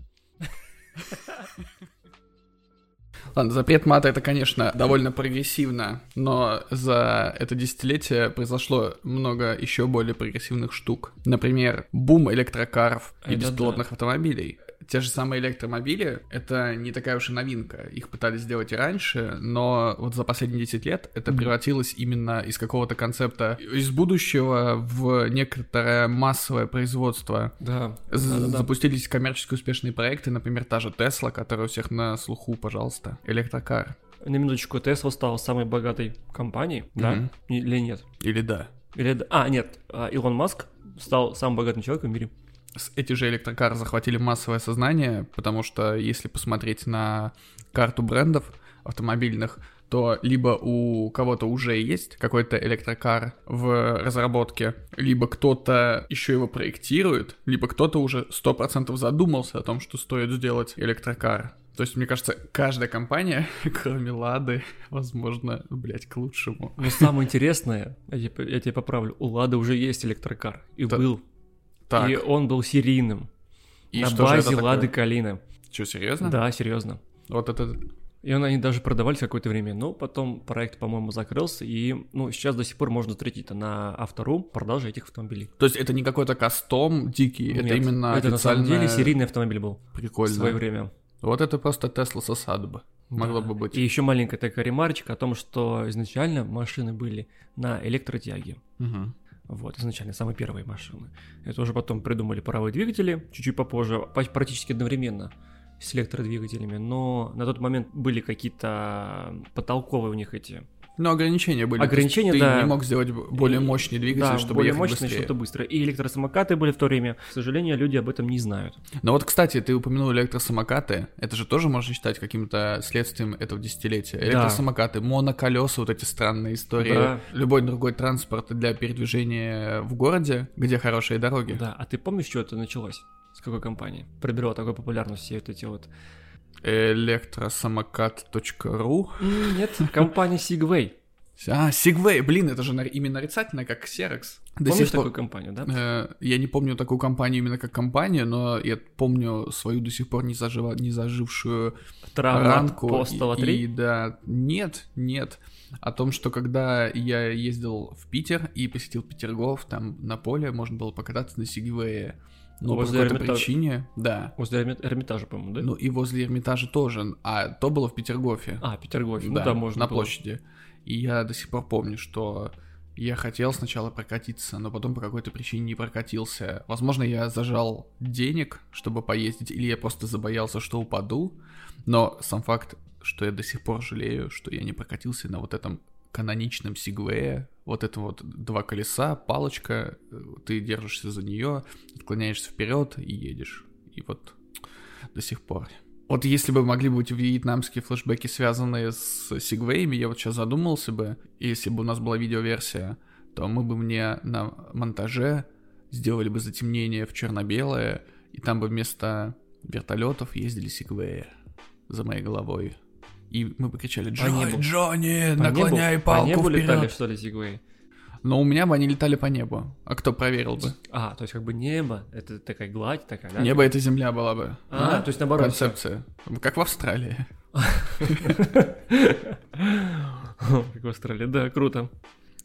Ладно, запрет мата это, конечно, довольно прогрессивно, но за это десятилетие произошло много еще более прогрессивных штук. Например, бум электрокаров и Это беспилотных автомобилей. Те же самые электромобили — это не такая уж и новинка. Их пытались сделать и раньше, но вот за последние 10 лет это превратилось именно из какого-то концепта из будущего в некоторое массовое производство. Да. З-. Запустились коммерчески успешные проекты, например, та же Тесла, которая у всех на слуху, пожалуйста. Электрокар. На минуточку, Tesla стал самой богатой компанией, да? Мгм. Или нет? Или да. Или... д- А, нет, а, Илон Маск стал самым богатым человеком в мире. Эти же электрокары захватили массовое сознание, потому что если посмотреть на карту брендов автомобильных, то либо у кого-то уже есть какой-то электрокар в разработке, либо кто-то еще его проектирует, либо кто-то уже 100% задумался о том, что стоит сделать электрокар. То есть, мне кажется, каждая компания, (laughs) кроме Лады, возможно, блять, к лучшему. Но самое интересное, я тебе, я тебя поправлю, у Лады уже есть электрокар. И Да. был. Так, И он был серийным. и на базе это? Лады Калина. Что, серьезно? Да, серьезно. Вот это... И он, они даже продавались какое-то время, но потом проект, по-моему, закрылся, и ну, сейчас до сих пор можно встретить на Автору продажи этих автомобилей. То есть это не какой-то кастом дикий, это Нет, именно это на самом деле официальная- серийный автомобиль был Прикольно. в свое время. Вот это просто Тесла с осадба. Могло Да. бы быть. И еще маленькая такая ремарочка о том, что изначально машины были на электротяге. Мгм. Вот, изначально самые первые машины. Это уже потом придумали паровые двигатели, чуть-чуть попозже, по- практически одновременно с электродвигателями, но на тот момент были какие-то потолковые у них эти Но ограничения были. Ограничения, есть да. ты не мог сделать более мощный двигатель, да, чтобы более ехать мощные, быстрее. что-то быстро. И электросамокаты были в то время. К сожалению, люди об этом не знают. Но вот, кстати, ты упомянул электросамокаты. Это же тоже можно считать каким-то следствием этого десятилетия. Электросамокаты, моноколеса, вот эти странные истории. Да. Любой другой транспорт для передвижения в городе, где хорошие дороги. Да, а ты помнишь, что это началось? С какой компании? Приобрела такую популярность все вот эти вот... Электросамокат.ру Нет, компания Segway. (laughs) А, Segway, блин, это же именно нарицательно, как Xerox. До Помнишь сих пор- такую компанию, да? Э, Я не помню такую компанию именно как компанию, но я помню свою до сих пор не, зажива- не зажившую Травмат ранку. Постала и, 3. и да, нет, нет. О том, что когда я ездил в Питер и посетил Петергоф, там на поле можно было покататься на Сигвее. Но по Возле какой-то Эрмитажа. причине, да. Возле Эрми- Эрмитажа, по-моему, да? Ну и возле Эрмитажа тоже, а то было в Петергофе. а, Петергофе. да, ну, там можно на было. площади. И я до сих пор помню, что я хотел сначала прокатиться, но потом по какой-то причине не прокатился. Возможно, я зажал денег, чтобы поездить, или я просто забоялся, что упаду. Но сам факт, что я до сих пор жалею, что я не прокатился на вот этом каноничном Сигвее, вот это вот два колеса, палочка, ты держишься за нее, отклоняешься вперед и едешь. И вот до сих пор. Вот если бы могли быть вьетнамские флешбеки, связанные с Сигвеями, я вот сейчас задумался бы, если бы у нас была видеоверсия, то мы бы мне на монтаже сделали бы затемнение в черно-белое, и там бы вместо вертолетов ездили Сигвеи за моей головой. И мы бы кричали По «Джонни, небу. Джонни, По наклоняй небу, палку По небу летали, вперед!» что ли, Segway? Но у меня бы они летали по небу. А кто проверил бы? А, то есть как бы небо, это такая гладь такая, да? Небо — это земля была бы. А, то есть наоборот. Концепция. Как в Австралии. (laughs) Как в Австралии, да, круто.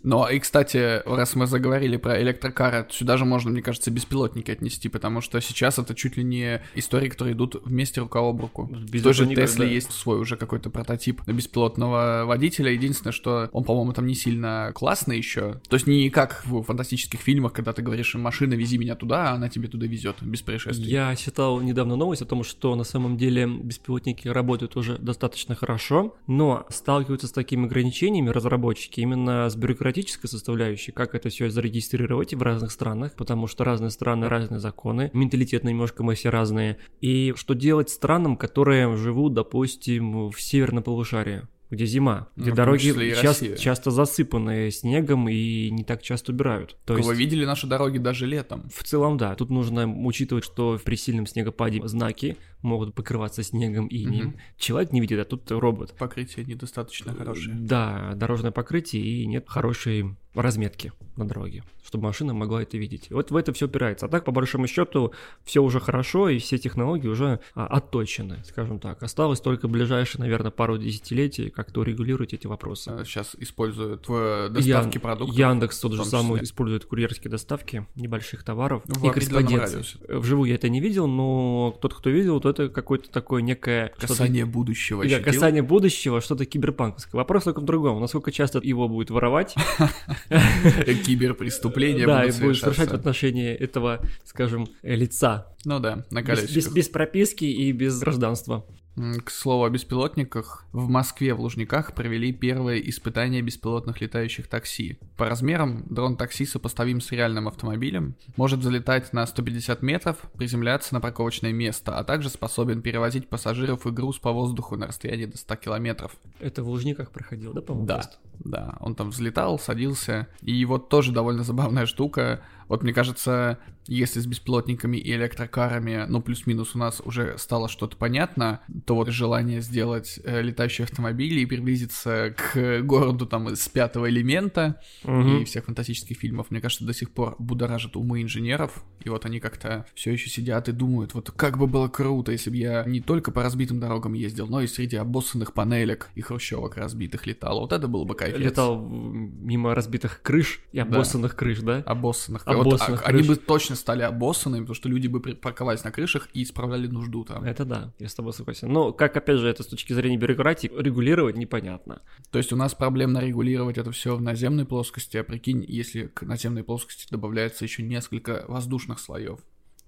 Ну, и, кстати, раз мы заговорили про электрокары, сюда же можно, мне кажется, беспилотники отнести, потому что сейчас это чуть ли не истории, которые идут вместе рука об руку. Без В той же этого никак, Тесле есть свой уже какой-то прототип беспилотного водителя. Единственное, что он, по-моему, там не сильно классный еще. То есть не как в фантастических фильмах, когда ты говоришь, машина, вези меня туда, а она тебе туда везет, без происшествий. Я читал недавно новость о том, что на самом деле беспилотники работают уже достаточно хорошо, но сталкиваются с такими ограничениями разработчики именно с бюрократической составляющей, как это все зарегистрировать в разных странах, потому что разные страны, разные законы, менталитет немножко мы все разные. И что делать странам, которые живут, допустим, в северном полушарии? Где зима, где Ну, дороги числе и час- Россия. часто засыпаны снегом и не так часто убирают. То Вы есть видели наши дороги даже летом. в целом, да. Тут нужно учитывать, что при сильном снегопаде знаки могут покрываться снегом и инеем. Мгм. Человек не видит, а тут робот. Покрытие недостаточно хорошее. Да, дорожное покрытие и нет хорошей разметки на дороге, чтобы машина могла это видеть. Вот в это все упирается. А так, по большому счету, все уже хорошо, и все технологии уже а, отточены, скажем так. Осталось только ближайшие, наверное, пару десятилетий как-то урегулировать эти вопросы. Сейчас используют в доставке Ян- продуктов. Яндекс тот же самый использует курьерские доставки небольших товаров В и корреспонденции. Вживую я это не видел, но тот, кто видел, то это какое-то такое некое... Касание будущего ощутил? касание будущего, что-то киберпанковское. Вопрос только в другом. Насколько часто его будет воровать, (laughs) (laughs) Киберпреступления да, и будет совершать в отношении этого, скажем, лица. Ну да, на колесиках. без- без прописки и без гражданства. К слову о беспилотниках, в Москве в Лужниках провели первое испытание беспилотных летающих такси. По размерам дрон-такси сопоставим с реальным автомобилем, может залетать на 150 метров, приземляться на парковочное место, а также способен перевозить пассажиров и груз по воздуху на расстоянии до 100 километров. Это в Лужниках проходил, да, по-моему? Да, тест? да, он там взлетал, садился, и вот тоже довольно забавная штука. Вот мне кажется, если с беспилотниками и электрокарами, ну плюс-минус у нас уже стало что-то понятно, то вот желание сделать э, летающие автомобили и приблизиться к городу там из пятого элемента Мгм. и всех фантастических фильмов, мне кажется, до сих пор будоражит умы инженеров, и вот они как-то все еще сидят и думают, вот как бы было круто, если бы я не только по разбитым дорогам ездил, но и среди обоссанных панелек и хрущевок разбитых летал. Вот это было бы кайф. Летал мимо разбитых крыш и обоссанных крыш, да? Обоссанных. Обоссанных Вот, а- они крыш. бы точно стали обоссанными, потому что люди бы парковались на крышах и исправляли нужду там. Это да, я с тобой согласен. Но как, опять же, это с точки зрения бюрократии, регулировать непонятно. То есть у нас проблемно регулировать это все в наземной плоскости, а прикинь, если к наземной плоскости добавляется еще несколько воздушных слоев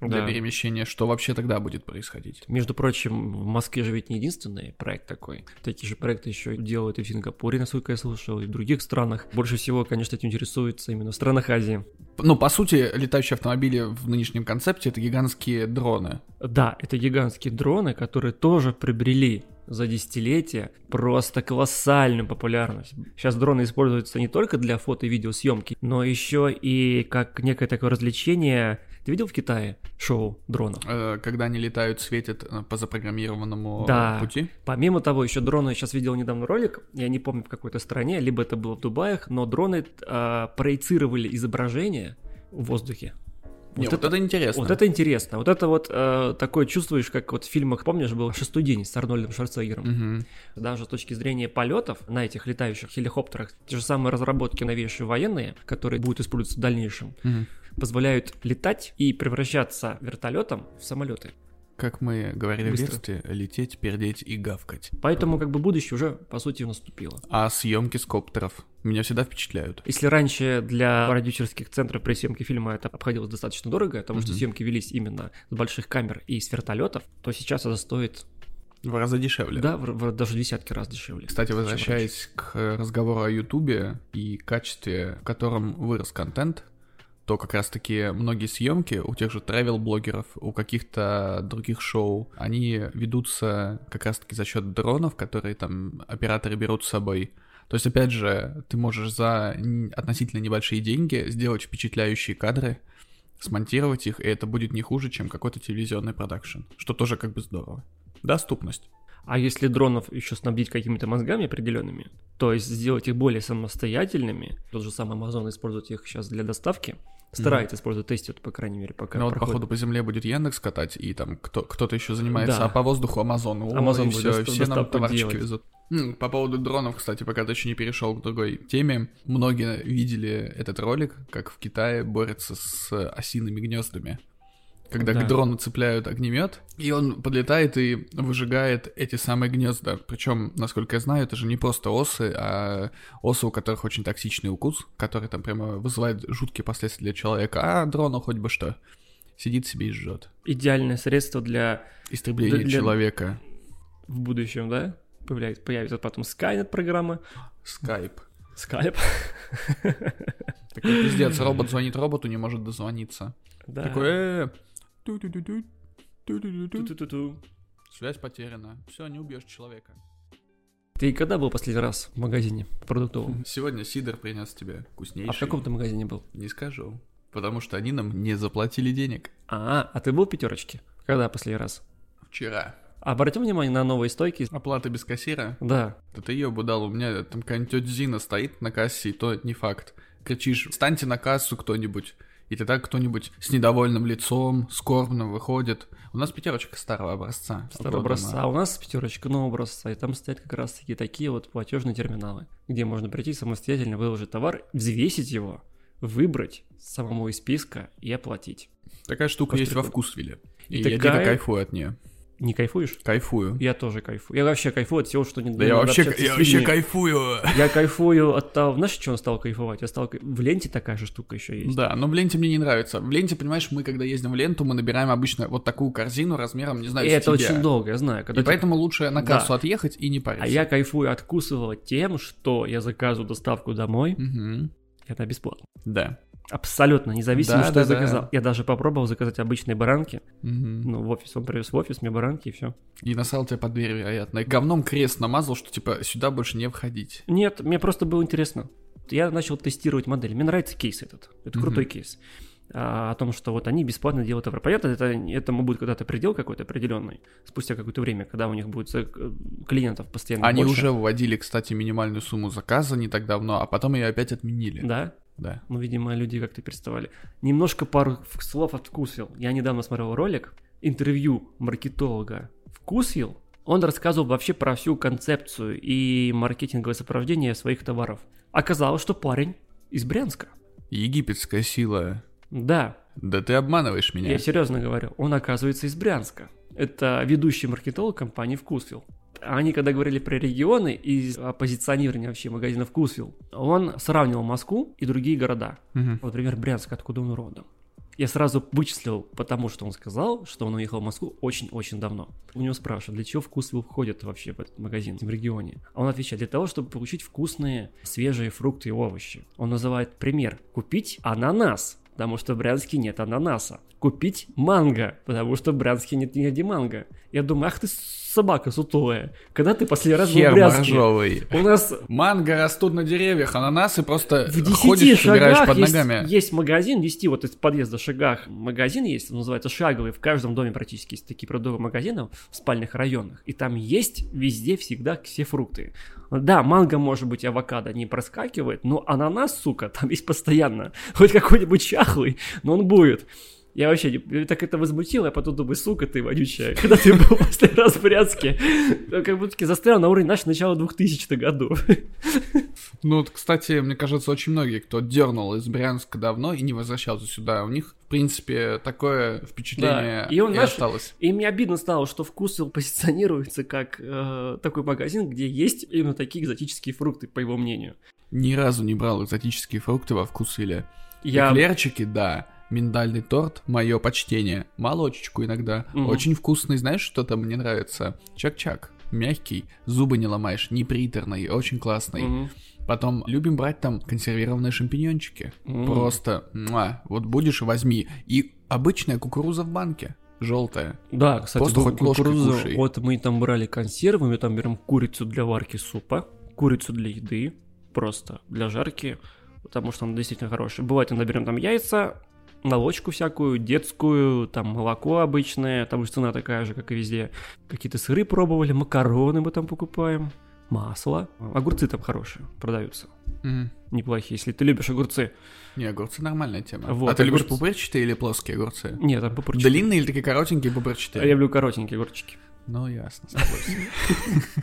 для Да. перемещения, что вообще тогда будет происходить? Между прочим, в Москве же ведь не единственный проект такой. Такие же проекты еще делают и в Сингапуре, насколько я слышал, и в других странах. Больше всего, конечно, этим интересуется именно в странах Азии. Ну, по сути, летающие автомобили в нынешнем концепте это гигантские дроны. Да, это гигантские дроны, которые тоже приобрели за десятилетия просто колоссальную популярность. Сейчас дроны используются не только для фото и видеосъемки, но еще и как некое такое развлечение. Ты видел в Китае шоу дронов? Э, Когда они летают, светят э, по запрограммированному Да. пути. Помимо того, еще дроны, я сейчас видел недавно ролик, я не помню в какой-то стране, либо это было в Дубаях, но дроны а, проецировали изображение в воздухе. Не, вот, это, интересно. Вот это интересно. Вот это вот э, такое чувствуешь, как вот в фильмах, помнишь, был «Шестой день» с Арнольдом Шварценеггером. Мгм. Даже с точки зрения полетов на этих летающих хеликоптерах, те же самые разработки новейшие военные, которые будут использоваться в дальнейшем, Мгм. Позволяют летать и превращаться вертолетом в самолеты. Как мы говорили Быстро. в детстве, лететь, пердеть и гавкать. Поэтому как бы будущее уже, по сути, наступило. А съемки с коптеров меня всегда впечатляют. Если раньше для продюсерских центров при съемке фильма это обходилось достаточно дорого, потому что Мгм. съемки велись именно с больших камер и с вертолетов, то сейчас это стоит, В разы дешевле. да, в- в- даже десятки раз дешевле. Кстати, возвращаясь к разговору о Ютубе и качестве, в котором вырос контент, то как раз-таки многие съемки у тех же travel-блогеров, у каких-то других шоу, они ведутся как раз-таки за счет дронов, которые там операторы берут с собой. То есть, опять же, ты можешь за относительно небольшие деньги сделать впечатляющие кадры, смонтировать их, и это будет не хуже, чем какой-то телевизионный продакшн, что тоже как бы здорово. Доступность. А если дронов еще снабдить какими-то мозгами определенными, то есть сделать их более самостоятельными, тот же самый Amazon использует их сейчас для доставки, старается использовать, тестирует, по крайней мере, пока Ну вот, походу, по земле будет Яндекс катать, и там кто- кто-то еще занимается, Да. а по воздуху Амазон. О, Amazon и все, доста- все нам товарчики делать. везут. По поводу дронов, кстати, пока ты еще не перешел к другой теме, многие видели этот ролик, как в Китае борются с осиными гнездами. Когда Да. к дрону цепляют огнемет, и он подлетает и выжигает эти самые гнезда. Причем, насколько я знаю, это же не просто осы, а осы, у которых очень токсичный укус, который там прямо вызывает жуткие последствия для человека, а дрону хоть бы что. Сидит себе и жжет. Идеальное средство для Истребление Для- человека. в будущем, да? Появляется, появится потом Skynet программа, Скайп. Skype. Такой пиздец, робот звонит роботу, не может дозвониться. Да. Такой, э, ту-ту-ту-ту. Связь потеряна. Все, не убьешь человека. Ты когда был последний раз в магазине продуктовом? Сегодня Сидор принес тебе вкуснейший. А в каком ты магазине был? Не скажу. Потому что они нам не заплатили денег. А, а ты был в пятерочке? Когда последний раз? Вчера. Обратим внимание на новые стойки. Оплата без кассира. Да, Да ты ее бы дал, у меня там какая-нибудь тетя Зина стоит на кассе, и то не факт. кричишь «Встаньте на кассу кто-нибудь!» И тогда кто-нибудь с недовольным лицом, скорбным выходит. У нас пятерочка старого образца. Старого образца. А у нас пятерочка нового образца. И там стоят как раз таки такие вот платежные терминалы, где можно прийти самостоятельно выложить товар, взвесить его, выбрать самому из списка и оплатить. Такая штука есть во вкусвиле. И, И я такая- дико кайфую от нее. Не кайфуешь? Кайфую. Я тоже кайфую. Я вообще кайфую от всего, что не Да я вообще, я вообще кайфую. Я (laughs) кайфую от того... Знаешь, что он стал кайфовать? Я стал... В ленте такая же штука еще есть. Да, но в ленте мне не нравится. В ленте, понимаешь, мы когда ездим в ленту, мы набираем обычно вот такую корзину размером, не знаю, И это тебя. очень долго, я знаю. Когда И ты- поэтому лучше на Да. кассу отъехать и не париться. А я кайфую откусывать тем, что я заказываю доставку домой, Мгм. это бесплатно. Да. Абсолютно, независимо, Да, что да, я да. заказал. Я даже попробовал заказать обычные баранки. Мгм. Ну, в офис. Он привез в офис мне баранки и все. И насал тебя под дверь, вероятно. И говном крест намазал, что типа сюда больше не входить. Нет, мне просто было интересно. Я начал тестировать модель. Мне нравится кейс этот. Это Мгм. крутой кейс. А, о том, что вот они бесплатно делают товар. Понятно, это, этому будет когда-то предел какой-то определенный, спустя какое-то время, когда у них будет э, клиентов постоянно Они больше. уже вводили, кстати, минимальную сумму заказа не так давно, а потом ее опять отменили. Да? Да. Ну, видимо, люди как-то переставали. Немножко пару слов откусил. Я недавно смотрел ролик, интервью маркетолога вкусил. Он рассказывал вообще про всю концепцию и маркетинговое сопровождение своих товаров. Оказалось, что парень из Брянска. Египетская сила. Да, Да ты обманываешь меня. я серьезно говорю, он оказывается из Брянска. Это ведущий маркетолог компании «Вкусвилл». Они, когда говорили про регионы и о позиционировании вообще магазина «Вкусвилл», он сравнивал Москву и другие города. Мгм. Вот, Например, Брянск, откуда он родом. Я сразу вычислил, потому что он сказал, что он уехал в Москву очень-очень давно. У него спрашивают, для чего вкусвилл входит вообще в этот магазин в регионе? А он отвечает, для того, чтобы получить вкусные свежие фрукты и овощи. Он называет пример. Купить ананас, потому что в Брянске нет ананаса. Купить манго, потому что в Брянске нет нигде манго. Я думаю, ах ты собака сутулая. Когда ты последний раз был в Хер Брянске? моржовый. У нас Манго растут на деревьях, ананасы просто в 10 ходишь, шагах под есть, ногами. есть магазин, 10 вот из подъезда шагах магазин есть, он называется шаговый, в каждом доме практически есть такие продуктовые магазины в спальных районах, и там есть везде всегда все фрукты. Да, манго, может быть, авокадо не проскакивает, но ананас, сука, (laughs) там есть постоянно. Хоть какой-нибудь чахлый, но он будет. Я вообще не- так это возмутило, я потом думаю, сука ты вонючая, когда ты был последний раз в Брянске, как будто застрял на уровне нашего начала 2000-х годов. Ну, вот, кстати, мне кажется, очень многие, кто дернул из Брянска давно и не возвращался сюда, у них, в принципе, такое впечатление Да, и он, знаешь, осталось. И мне обидно стало, что Вкусвилл позиционируется как э, такой магазин, где есть именно такие экзотические фрукты, по его мнению. Ни разу не брал экзотические фрукты во вкусвиле. Я... Эклерчики, да. Миндальный торт, мое почтение. Молочечку иногда. Мгм. Очень вкусный, знаешь, что там мне нравится? Чак-чак. Мягкий, зубы не ломаешь, не приторный, очень классный. Мгм. Потом любим брать там консервированные шампиньончики. М. Просто, муа, вот будешь, возьми. И обычная кукуруза в банке, желтая. Да, кстати, Просто хоть кукурузу. кушай. Вот мы там брали консервы, мы там берем курицу для варки супа, курицу для еды, просто для жарки, потому что она действительно хорошая. Бывает, иногда берем там яйца, молочку всякую, детскую, там молоко обычное, там же цена такая же, как и везде. Какие-то сыры пробовали, макароны мы там покупаем, масло. Огурцы там хорошие продаются. Мгм. Неплохие, если ты любишь огурцы. Не, огурцы нормальная тема. Вот, а ты любишь огурцы. пупырчатые или плоские огурцы? Нет, там пупырчатые. Длинные или такие коротенькие А пупырчатые? Я люблю коротенькие огурчики. Ну, ясно.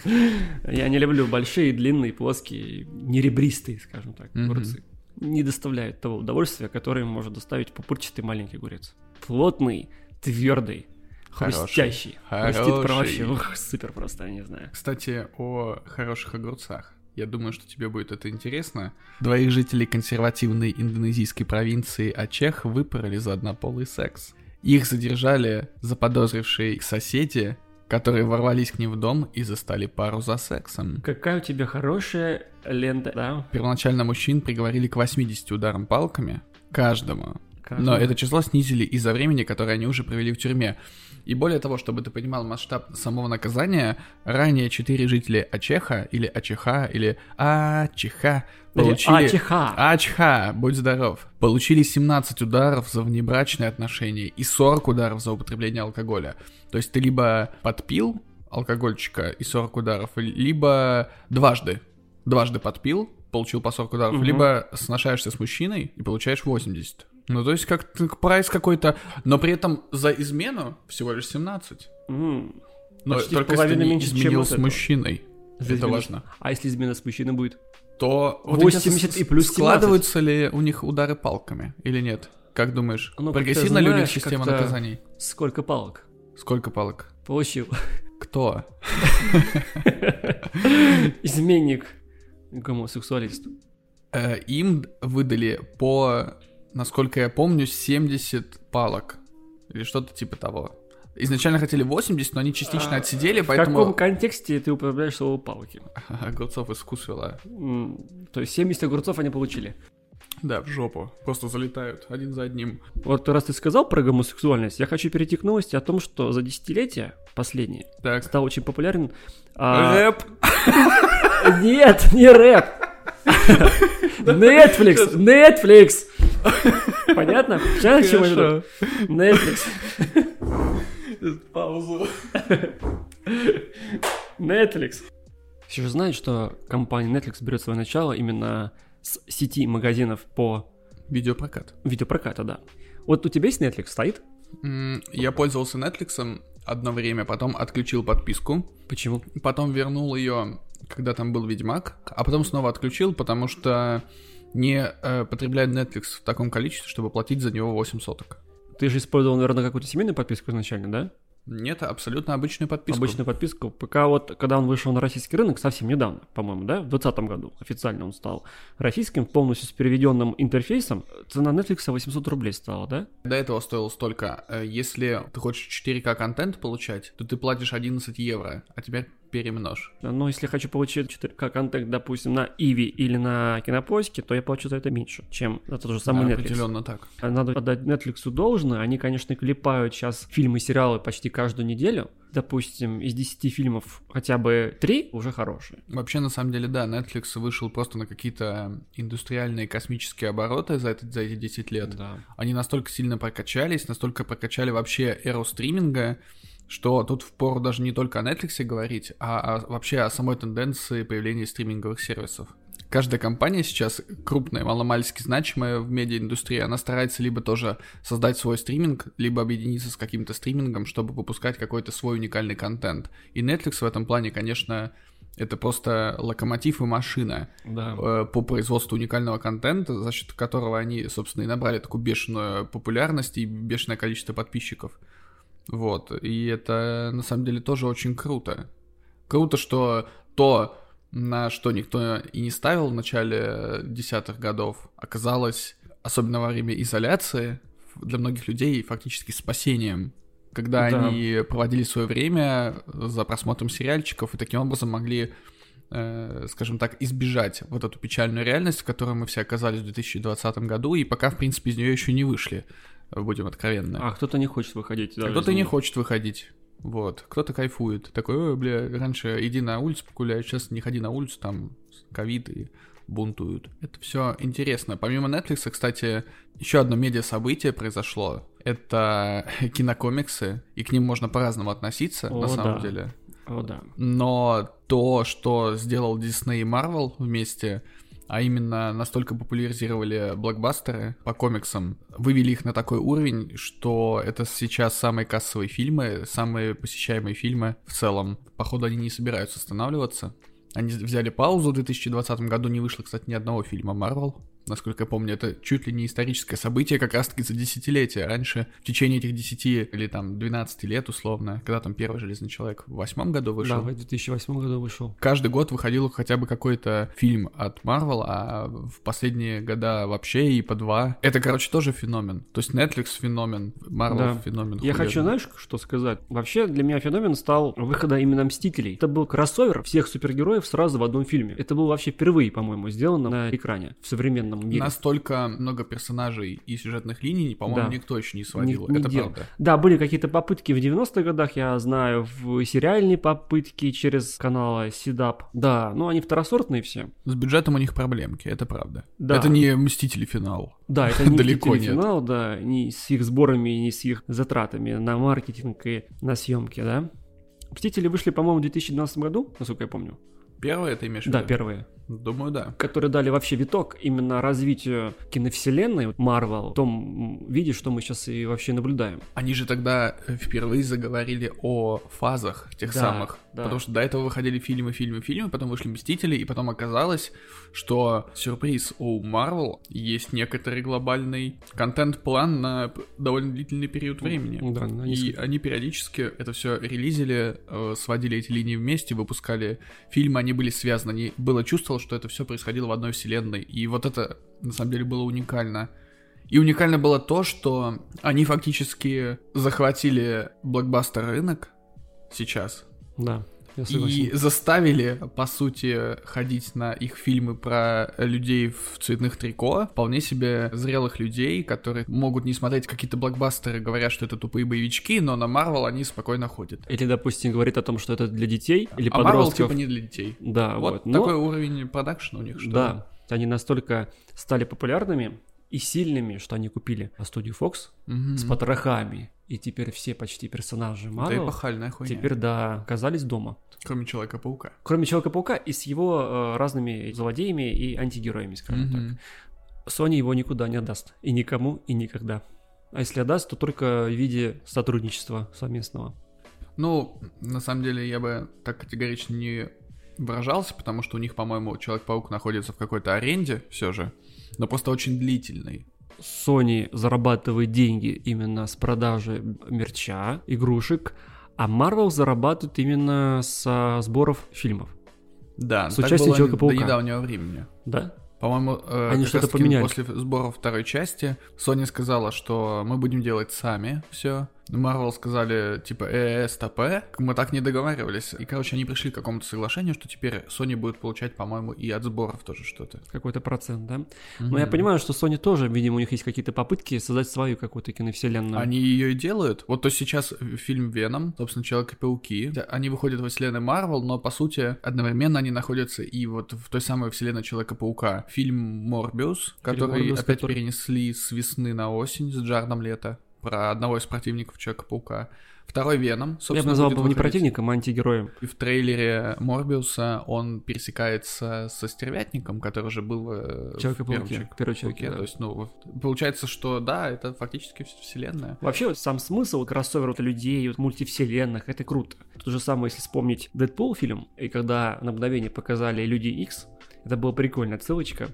(laughs) Я не люблю большие, длинные, плоские, неребристые, скажем так, огурцы. Не доставляют того удовольствия, которое может доставить пупырчатый маленький огурец. Плотный, твердый, Хороший. хрустящий. Хрустит прям Хороший. вообще, ух, супер просто, я не знаю. Кстати, о хороших огурцах. Я думаю, что тебе будет это интересно. Двоих жителей консервативной индонезийской провинции Ачех выпороли за однополый секс. Их задержали заподозрившие соседи, которые ворвались к ним в дом и застали пару за сексом. Какая у тебя хорошая лента, да? Первоначально мужчин приговорили к 80 ударам палками каждому. Как Но это число снизили из-за времени, которое они уже провели в тюрьме. И более того, чтобы ты понимал масштаб самого наказания, ранее четыре жителя Ачеха, или Ачеха, или Ачеха получили... Ачеха. Ачха, будь здоров. Получили 17 ударов за внебрачные отношения и 40 ударов за употребление алкоголя. То есть ты либо подпил алкогольчика и 40 ударов, либо дважды. Дважды подпил получил по 40 ударов, Мгм. либо сношаешься с мужчиной и получаешь 80. Ну, то есть как прайс какой-то, но при этом за измену всего лишь 17. М, Но Почти только если ты не меньше, изменил с мужчиной. за это измену. важно. А если измена с мужчиной будет? То вот 80 интересно, и плюс 17. складываются ли у них удары палками или нет? Как думаешь? Ну, Прогрессивна ли у них система наказаний? Сколько палок? Сколько палок? Получил. Кто? (laughs) Изменник. Гомосексуалист. Э, им выдали по, насколько я помню, 70 палок. Или что-то типа того. Изначально хотели 80, но они частично А, отсидели, В каком поэтому... контексте ты употребляешь слово палки? Огурцов из вкусвела. М, То есть 70 огурцов они получили. Да, в жопу. Просто залетают один за одним. Вот раз ты сказал про гомосексуальность, я хочу перейти к новости о том, что за десятилетия последние Так. стал очень популярен... а, Рэп. (laughs) Нет, не рэп. Netflix, (laughs) Netflix. (laughs) Понятно? К чему я? Netflix. Паузу. Netflix. Все же знают, что компания Netflix берет свое начало именно с сети магазинов по Видеопрокат. видеопрокату, да. Вот у тебя есть Netflix, стоит? М, Я пользовался Netflix одно время, потом отключил подписку, Почему? потом вернул ее, когда там был Ведьмак, а потом снова отключил, потому что не э, потребляет Netflix в таком количестве, чтобы платить за него 8 соток. Ты же использовал, наверное, какую-то семейную подписку изначально, да? Нет, абсолютно обычную подписку. Обычную подписку. Пока вот, когда он вышел на российский рынок, совсем недавно, по-моему, да, в 2020 году официально он стал российским, полностью с переведенным интерфейсом, цена Netflix 800 рублей стала, да? До этого стоило столько. Э, Если ты хочешь 4К контент получать, то ты платишь 11 евро, а теперь перемножь. Но если я хочу получить 4К контент, допустим, на Иви или на Кинопоиске, то я получу за это меньше, чем за тот же самый Да, Netflix. Определенно так. Надо отдать Netflix должное, они, конечно, клепают сейчас фильмы и сериалы почти каждую неделю. Допустим, из 10 фильмов хотя бы 3 уже хорошие. Вообще, на самом деле, да, Netflix вышел просто на какие-то индустриальные космические обороты за, это, за эти 10 лет. Да. Они настолько сильно прокачались, настолько прокачали вообще эру стриминга, что тут впору даже не только о Netflix говорить, а о- вообще о самой тенденции появления стриминговых сервисов. Каждая компания сейчас крупная, маломальски значимая в медиаиндустрии, она старается либо тоже создать свой стриминг, либо объединиться с каким-то стримингом, чтобы выпускать какой-то свой уникальный контент. И Netflix в этом плане, конечно, это просто локомотив и машина Да. э, по производству уникального контента, за счет которого они, собственно, и набрали такую бешеную популярность и бешеное количество подписчиков. Вот, и это на самом деле тоже очень круто. Круто, что то, на что никто и не ставил в начале десятых годов, оказалось, особенно во время изоляции, для многих людей фактически спасением. Когда Да. они проводили свое время за просмотром сериальчиков и таким образом могли э, скажем так, избежать вот эту печальную реальность, в которой мы все оказались в 2020 году, и пока, в принципе, из нее еще не вышли, будем откровенны. А кто-то не хочет выходить. А даже кто-то не хочет выходить. Вот, кто-то кайфует. Такой, ой, бля, раньше иди на улицу погуляй, сейчас не ходи на улицу, там ковид и бунтуют. Это все интересно. Помимо Netflix, кстати, еще одно медиа-событие произошло. Это (laughs) кинокомиксы, и к ним можно по-разному относиться, О, на самом да. деле. О, да. Но то, что сделал Disney и Marvel вместе, а именно настолько популяризировали блокбастеры по комиксам, вывели их на такой уровень, что это сейчас самые кассовые фильмы, самые посещаемые фильмы в целом. Походу, они не собираются останавливаться. Они взяли паузу, в 2020 году не вышло, кстати, ни одного фильма Marvel. Насколько я помню, это чуть ли не историческое событие, как раз-таки за десятилетия. Раньше, в течение этих 10 или там 12 лет, условно, когда там первый Железный Человек в восьмом году вышел, Да, в 2008 году вышел. каждый год выходил хотя бы какой-то фильм от Marvel, а в последние года вообще и по два. Это, короче, тоже феномен. То есть Netflix феномен, Marvel Да. феномен. Я хули. хочу, знаешь, что сказать? Вообще, для меня феномен стал выхода именно Мстителей. Это был кроссовер всех супергероев сразу в одном фильме. Это было вообще впервые, по-моему, сделано на экране в современном мире. Настолько много персонажей и сюжетных линий, по-моему, Да. никто еще не сводил. Не- не Это делал. правда. Да, были какие-то попытки в 90-х годах, я знаю, в сериальные попытки через каналы Сидап. Да, ну они второсортные все. С бюджетом у них проблемки, это правда. Да. Это не Мстители финал. Да, это (laughs) не Далеко Мстители нет. финал, да, ни с их сборами, ни с их затратами на маркетинг и на съемки, да. Мстители вышли, по-моему, в 2012 году, насколько я помню. Первые ты имеешь в Да, виду? первые. Думаю, да. Которые дали вообще виток именно развитию киновселенной Marvel в том виде, что мы сейчас и вообще наблюдаем. Они же тогда э, впервые заговорили о фазах тех Да, самых. да. Потому что до этого выходили фильмы, фильмы, фильмы, потом вышли Мстители, и потом оказалось, что сюрприз у Marvel есть некоторый глобальный контент-план на довольно длительный период времени. Да, на И они периодически это все релизили, э, сводили эти линии вместе, выпускали фильмы, они были связаны. Они- было чувство, что это все происходило в одной вселенной. И вот это, на самом деле, было уникально. И уникально было то, что они фактически захватили блокбастер рынок сейчас Да. И заставили, по сути, ходить на их фильмы про людей в цветных трико, вполне себе зрелых людей, которые могут не смотреть какие-то блокбастеры, говорят, что это тупые боевички, но на Марвел они спокойно ходят. Или, допустим, говорит о том, что это для детей или а Марвел подростков. типа не для детей. Да, Вот вот. Но- такой уровень продакшена у них, что Да, они настолько стали популярными и сильными, что они купили студию Fox Мгм. с потрохами. И теперь все почти персонажи Это Marvel эпохальная хуйня. теперь, да, оказались дома. Кроме Человека-паука. Кроме Человека-паука и с его э, разными злодеями и антигероями, скажем так. Мгм. Sony его никуда не отдаст. И никому, и никогда. А если отдаст, то только в виде сотрудничества совместного. Ну, на самом деле, я бы так категорично не выражался, потому что у них, по-моему, Человек-паук находится в какой-то аренде все же, но просто очень длительный. Sony зарабатывает деньги именно с продажи мерча, игрушек, а Marvel зарабатывает именно со сборов фильмов. Да, С участием Человека-паука. до недавнего времени. Да? По-моему, э, Они что-то поменяли. после сбора второй части Sony сказала, что мы будем делать сами все. Marvel сказали, типа, э, стоп, э, мы так не договаривались. И, короче, они пришли к какому-то соглашению, что теперь Sony будет получать, по-моему, и от сборов тоже что-то. Какой-то процент, да? Но я понимаю, что Sony тоже, видимо, у них есть какие-то попытки создать свою какую-то киновселенную. Они ее и делают. Вот то сейчас фильм Веном, собственно, Человек-пауки. Они выходят во вселенной Марвел, но по сути одновременно они находятся и вот в той самой вселенной Человека-паука. Фильм Морбиус, который Морбиус, опять который- перенесли с весны на осень с Джардом Лето про одного из противников Человека-паука. Второй Веном, собственно, я бы назвал его не противником, а антигероем. И в трейлере Морбиуса он пересекается со Стервятником, который же был э, в Человека-пауке, первом в первом Человеке, Человеке-пауке. да. То есть, ну, получается, что да, это фактически вс- вселенная. Вообще, вот сам смысл кроссовера вот людей, вот мультивселенных, это круто. То же самое, если вспомнить Дэдпул фильм, и когда на мгновение показали Люди Икс, это была прикольная отсылочка.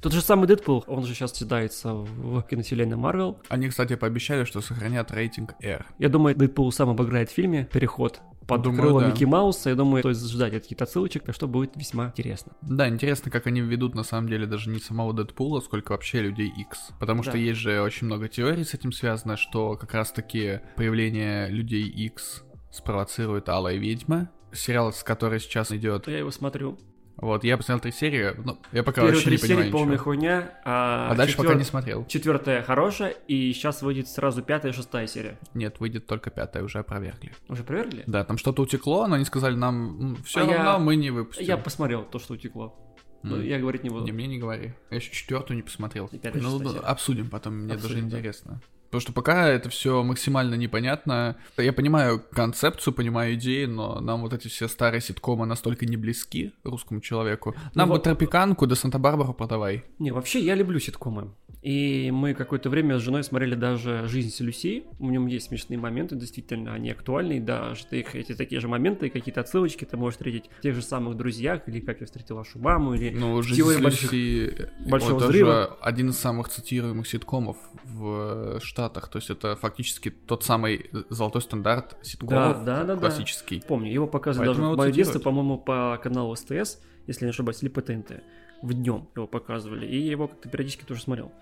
Тот же самый Дэдпул, он же сейчас седается в киновселенной Марвел. Они, кстати, пообещали, что сохранят рейтинг R. Я думаю, Дэдпул сам обыграет в фильме переход под Думаю, крыло да. Микки Мауса. Я думаю, стоит ждать каких-то отсылочек, так что будет весьма интересно. Да, интересно, как они введут на самом деле даже не самого Дэдпула, сколько вообще людей X. Потому что Да. есть же очень много теорий с этим связано, что как раз-таки появление людей X спровоцирует Алая Ведьма. Сериал, с которой сейчас идет. Я его смотрю. Вот, я посмотрел три серии, ну, я пока Первые вообще не понимаю серии полная ничего. хуйня, а, А дальше четвер- пока не смотрел. Четвертая хорошая, и сейчас выйдет сразу пятая и шестая серия. Нет, выйдет только пятая, уже опровергли. Уже проверили? Да, там что-то утекло, но они сказали нам, все А равно я- мы не выпустим. Я посмотрел то, что утекло. Но М. я говорить не буду. Не, мне не говори. Я еще четвертую не посмотрел. И пятая, Ну, ну, обсудим потом, мне Обсудим, даже да. Потому что пока это все максимально непонятно. Я понимаю концепцию, понимаю идеи, но нам вот эти все старые ситкомы настолько не близки русскому человеку. Нам Ну, бы вот- тропиканку до Санта-Барбару продавай. Не, вообще я люблю ситкомы. И мы какое-то время с женой смотрели даже «Жизнь с Люси». В нем есть смешные моменты, действительно, они актуальны. Даже их, эти такие же моменты, какие-то отсылочки ты можешь встретить в тех же самых «Друзьях», или «Как я встретил вашу маму», или Ну, жизнь «Теория с больших- Люси, большого это взрыва». один из самых цитируемых ситкомов в Штатах. То есть это фактически тот самый золотой стандарт ситкомов Да, да, да, да. классический. Помню, его показывали Поэтому даже его в мое цитируют. детство, по-моему, по каналу СТС, если не ошибаюсь, или по ТНТ. В днем его показывали, и я его как-то периодически тоже смотрел.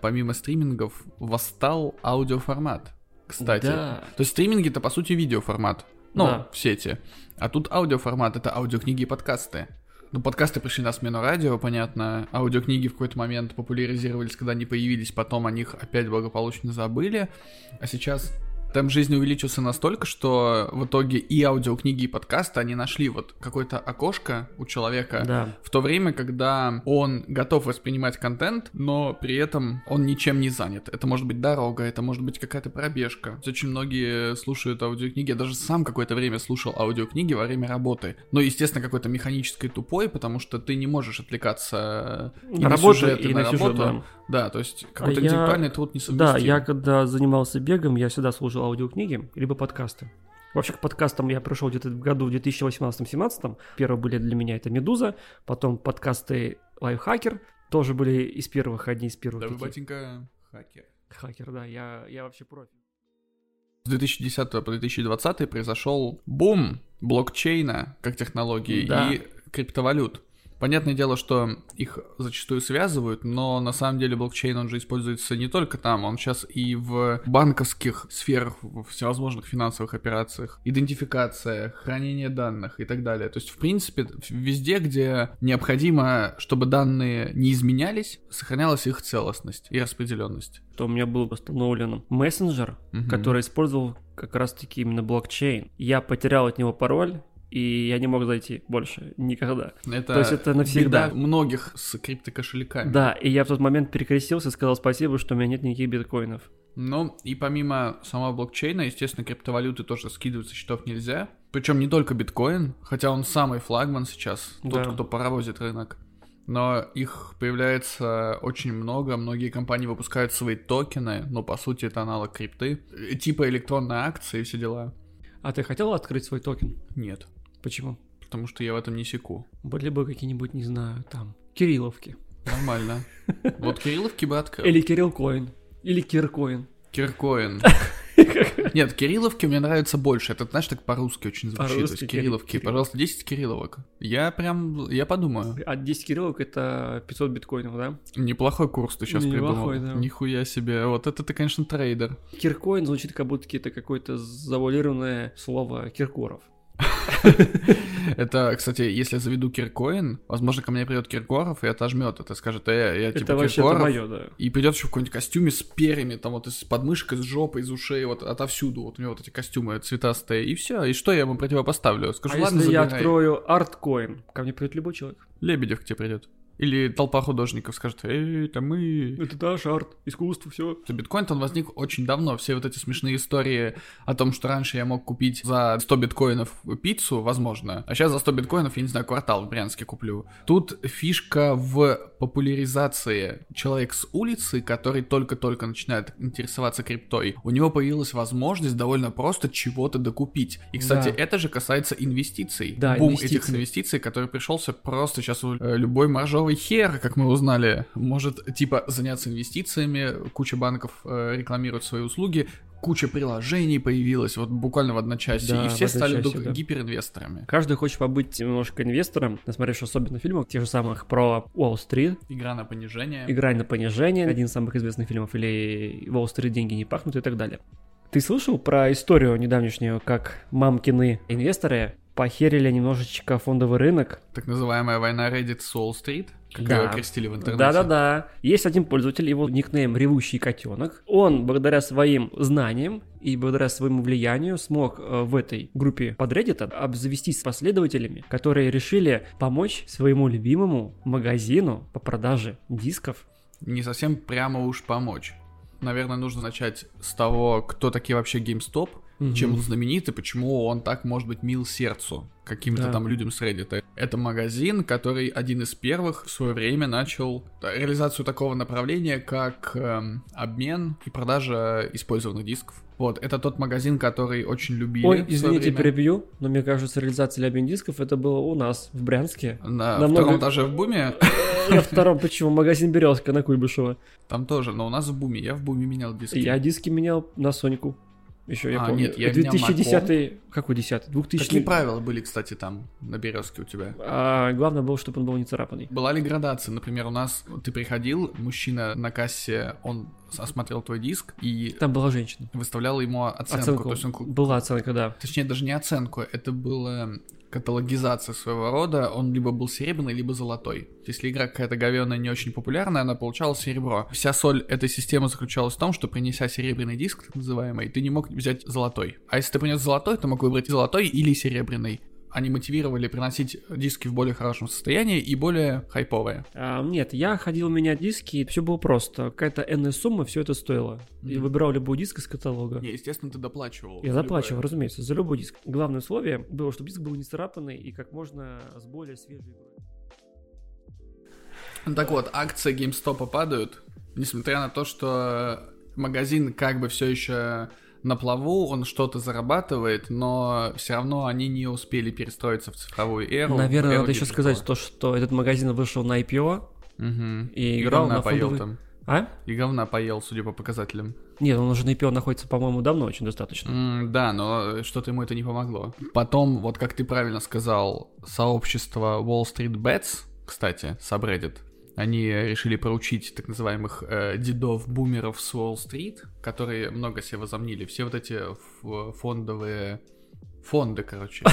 Помимо стримингов восстал аудиоформат. Кстати, Да. То есть стриминги это по сути видеоформат. Ну, Да. в сети. А тут аудиоформат это аудиокниги и подкасты. Ну, подкасты пришли на смену радио, понятно. Аудиокниги в какой-то момент популяризировались, когда они появились, потом о них опять благополучно забыли. А сейчас темп жизни увеличился настолько, что в итоге и аудиокниги, и подкасты, они нашли вот какое-то окошко у человека Да. в то время, когда он готов воспринимать контент, но при этом он ничем не занят. Это может быть дорога, это может быть какая-то пробежка. Очень многие слушают аудиокниги. Я даже сам какое-то время слушал аудиокниги во время работы. Но, естественно, какой-то механической тупой, потому что ты не можешь отвлекаться и На на работу, сюжет, и на сюжет, работу. да. Да, то есть какой-то я- интеллектуальный труд не Да, я когда занимался бегом, я всегда слушал аудиокниги, либо подкасты. Вообще к подкастам я пришел где-то в году в 2018-2017. Первые были для меня это «Медуза», потом подкасты «Лайфхакер», тоже были из первых, одни из первых. Да вы, таких. батенька, хакер. Хакер, да, я, я вообще профи. С 2010 по 2020 произошел бум блокчейна как технологии Да. и криптовалют. Понятное дело, что их зачастую связывают, но на самом деле блокчейн, он же используется не только там, он сейчас и в банковских сферах, в всевозможных финансовых операциях, идентификация, хранение данных и так далее. То есть, в принципе, везде, где необходимо, чтобы данные не изменялись, сохранялась их целостность и распределенность. То у меня был установлен мессенджер, Мгм. который использовал как раз-таки именно блокчейн. Я потерял от него пароль, и я не мог зайти больше никогда. Это То есть это навсегда. беда многих с криптокошельками. Да, и я в тот момент перекрестился и сказал спасибо, что у меня нет никаких биткоинов. Ну, и помимо самого блокчейна, естественно, криптовалюты тоже скидывать со счетов нельзя. Причем не только биткоин, хотя он самый флагман сейчас, тот, Да. кто паровозит рынок. Но их появляется очень много, многие компании выпускают свои токены, но по сути это аналог крипты, типа электронные акции и все дела. А ты хотел открыть свой токен? Нет, Почему? потому что я в этом не секу. Были бы какие-нибудь, не знаю, там, Кирилловки. Нормально. (laughs) Вот Кирилловки бы открыл. Или Кириллкоин. Или Киркоин. Киркоин. (laughs) Нет, Кирилловки мне нравится больше. Это, знаешь, так по-русски очень звучит. То По-русски есть Кирилловки. Кирилл. Пожалуйста, 10 Кирилловок. Я прям, я подумаю. А 10 Кирилловок это 500 биткоинов, да? Неплохой курс ты сейчас Неплохой, придумал. да. Нихуя себе. Вот это ты, конечно, трейдер. Киркоин звучит как будто это какое-то завуалированное слово Киркоров. (laughs) Это, кстати, если я заведу Киркоин, возможно, ко мне придет Киркоров и отожмет это, скажет, э, я это типа Киркоров. И придет еще в каком-нибудь костюме с перьями, там вот из подмышек, из жопы, из ушей, вот отовсюду. Вот у него вот эти костюмы цветастые. И все. И что я ему противопоставлю? Скажу, а ладно, если я открою арткоин, ко мне придет любой человек. Лебедев к тебе придет. Или толпа художников скажет, эй, это мы. Это наш арт, искусство, все. Биткоин, он возник очень давно. Все вот эти смешные истории о том, что раньше я мог купить за 100 биткоинов пиццу, возможно, а сейчас за 100 биткоинов, я не знаю, квартал в Брянске куплю. Тут фишка в популяризации. Человек с улицы, который только-только начинает интересоваться криптой, у него появилась возможность довольно просто чего-то докупить. И, кстати, Да. это же касается инвестиций. Да, Бум инвестиций. этих инвестиций, который пришелся просто сейчас у э, любой маржовый хер, как мы узнали, может типа заняться инвестициями, куча банков э, рекламирует свои услуги, куча приложений появилась вот буквально в одночасье, Да, и все стали да. гиперинвесторами. Каждый хочет побыть немножко инвестором, насмотревшись особенно фильмов, тех же самых про Уолл-стрит, Игра на понижение. «Играй на понижение», один из самых известных фильмов, или «Уолл-стрит. Деньги не пахнут» и так далее. Ты слышал про историю недавнешнюю, как мамкины инвесторы похерили немножечко фондовый рынок? Так называемая война Reddit с Уолл-стрит, как Да. ее крестили в интернете. Да-да-да. Есть один пользователь, его никнейм «Ревущий котенок». Он, благодаря своим знаниям и благодаря своему влиянию, смог э, в этой группе под Reddit обзавестись с последователями, которые решили помочь своему любимому магазину по продаже дисков. Не совсем прямо уж помочь. Наверное, нужно начать с того, кто такие вообще GameStop, чем он знаменит и почему он так может быть мил сердцу каким-то Да. там людям с Reddit. Это магазин, который один из первых в свое время начал реализацию такого направления, как эм, обмен и продажа использованных дисков. Вот, это тот магазин, который очень любили. Ой, извините, перебью, но мне кажется, реализация обмен дисков это было у нас, в Брянске. На намного- втором этаже в Буме, (laughs) На втором, почему? Магазин Березка на Куйбышева. там тоже, но у нас в Буме, я в Буме менял диски. Я диски менял на Сонику. Еще я А, помню. нет, я менял на 2010 Какой 10 2000 Какие правила были, кстати, там, на Березке у тебя? А главное было, чтобы он был не царапанный. Была ли градация? Например, у нас ты приходил, мужчина на кассе, он осмотрел твой диск и Там была женщина. выставлял ему оценку. Оценку. То есть он Была оценка, да. Точнее, даже не оценку, это была каталогизация своего рода, он либо был серебряный, либо золотой. Если игра какая-то говёная, не очень популярная, она получала серебро. Вся соль этой системы заключалась в том, что принеся серебряный диск, так называемый, ты не мог взять золотой. А если ты принес золотой, ты мог выбрать золотой или серебряный. Они мотивировали приносить диски в более хорошем состоянии и более хайповые. А, нет, я ходил менять диски, и все было просто. Какая-то энная сумма, все это стоило. И Мгм. выбирал любой диск из каталога. Не, естественно, ты доплачивал. Я заплачивал, разумеется, за любой диск. Главное условие было, чтобы диск был не царапанный и как можно с более свежей игрой. Так вот, акции GameStop падают, несмотря на то, что магазин как бы все еще на плаву, он что-то зарабатывает, но все равно они не успели перестроиться в цифровую эру. Наверное, эру надо еще сказать то, что этот магазин вышел на IPO, Мгм. и И играл говна на поел фондовый- там. а? И говна поел, судя по показателям. Нет, он уже на IPO находится, по-моему, давно очень достаточно. М, да, но что-то ему это не помогло. Потом, вот как ты правильно сказал, сообщество Wall Street Bets, кстати, subreddit, они решили проучить так называемых э, дедов-бумеров с Уолл-стрит, которые много себе возомнили. Все вот эти фондовые фонды, короче.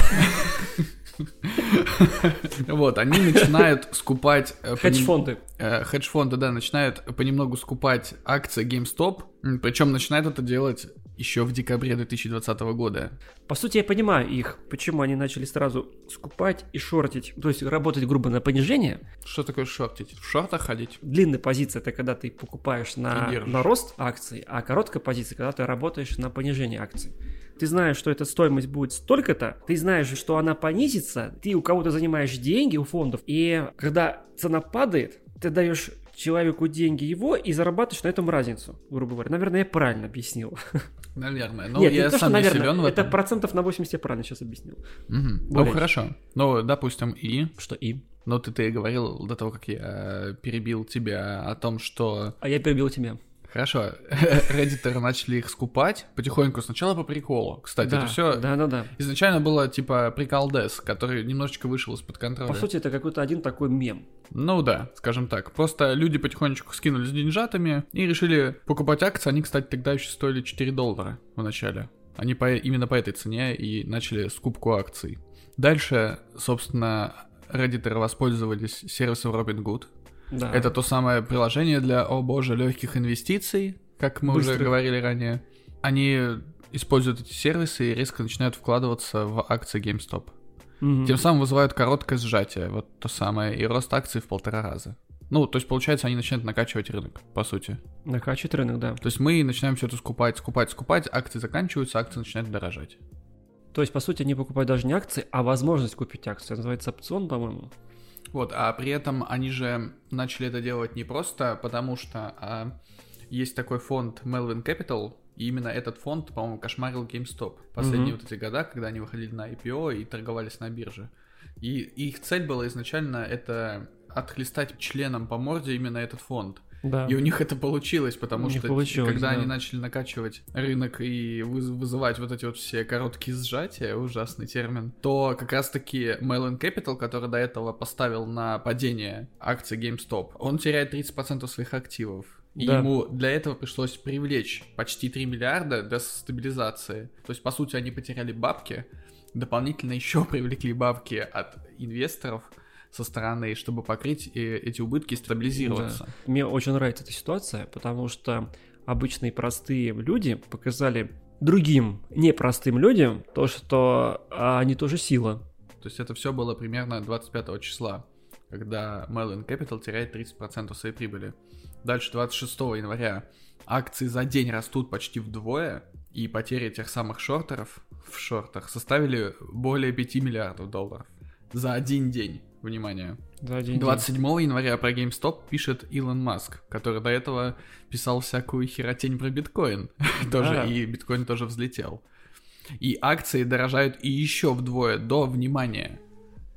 Вот, они начинают скупать... э, Хедж-фонды. э, хедж-фонды, да, начинают понемногу скупать акции GameStop, причем начинают это делать еще в декабре 2020 года. По сути, я понимаю их, почему они начали сразу скупать и шортить, то есть работать грубо на понижение. Что такое шортить? В шортах ходить? Длинная позиция это когда ты покупаешь на, на рост акций, а короткая позиция, когда ты работаешь на понижение акций. Ты знаешь, что эта стоимость будет столько-то, ты знаешь, что она понизится, ты у кого-то занимаешь деньги у фондов, и когда цена падает, ты даешь человеку деньги его и зарабатываешь на этом разницу, грубо говоря. Наверное, я правильно объяснил. (laughs) Наверное. Но Нет, я не то, что, сам не наверное, силен в это этом. процентов на 80 я правильно сейчас объяснил. Мгм. Ну, хорошо. Ну, допустим, и... Что и? Ну, ты, ты говорил до того, как я перебил тебя о том, что... А я перебил тебя. Хорошо, (laughs) реддиторы начали их скупать потихоньку, сначала по приколу. Кстати, да, это все да, да, да. изначально было типа приколдес, который немножечко вышел из-под контроля. По сути, это какой-то один такой мем. Ну да, скажем так. Просто люди потихонечку скинулись деньжатами и решили покупать акции. Они, кстати, тогда еще стоили 4 доллара в начале. Они по, именно по этой цене и начали скупку акций. Дальше, собственно, реддиторы воспользовались сервисом Robinhood. Да. Это то самое приложение для, о боже, легких инвестиций, как мы уже Быстрых. говорили ранее. Они используют эти сервисы и резко начинают вкладываться в акции GameStop. Мгм. Тем самым вызывают короткое сжатие, вот то самое, и рост акций в полтора раза. Ну, то есть, получается, они начинают накачивать рынок, по сути. Накачивает рынок, да. То есть мы начинаем все это скупать, скупать, скупать, акции заканчиваются, акции начинают дорожать. То есть, по сути, они покупают даже не акции, а возможность купить акции. Называется опцион, по-моему. Вот, а при этом они же начали это делать не просто потому, что а, есть такой фонд Melvin Capital, и именно этот фонд, по-моему, кошмарил GameStop последние Мгм. вот эти года, когда они выходили на IPO и торговались на бирже. И их цель была изначально это отхлестать членам по морде именно этот фонд. Да. И у них это получилось, потому У что получилось, когда да. они начали накачивать рынок и выз- вызывать вот эти вот все короткие сжатия, ужасный термин, то как раз-таки Melon Capital, который до этого поставил на падение акций GameStop, он теряет 30% своих активов. И Да. ему для этого пришлось привлечь почти 3 миллиарда для стабилизации. То есть, по сути, они потеряли бабки, дополнительно еще привлекли бабки от инвесторов со стороны, чтобы покрыть э, эти убытки и стабилизироваться. Мне очень нравится эта ситуация, потому что обычные простые люди показали другим непростым людям то, что а, они тоже сила. То есть это все было примерно 25 числа, когда Melon Capital теряет 30% своей прибыли. Дальше 26 января акции за день растут почти вдвое, и потери тех самых шортеров в шортах составили более 5 миллиардов долларов. За один день, внимание. За один день. 27 января про GameStop пишет Илон Маск, который до этого писал всякую херотень про биткоин. (laughs) тоже, и биткоин тоже взлетел. И акции дорожают и еще вдвое, до, внимания,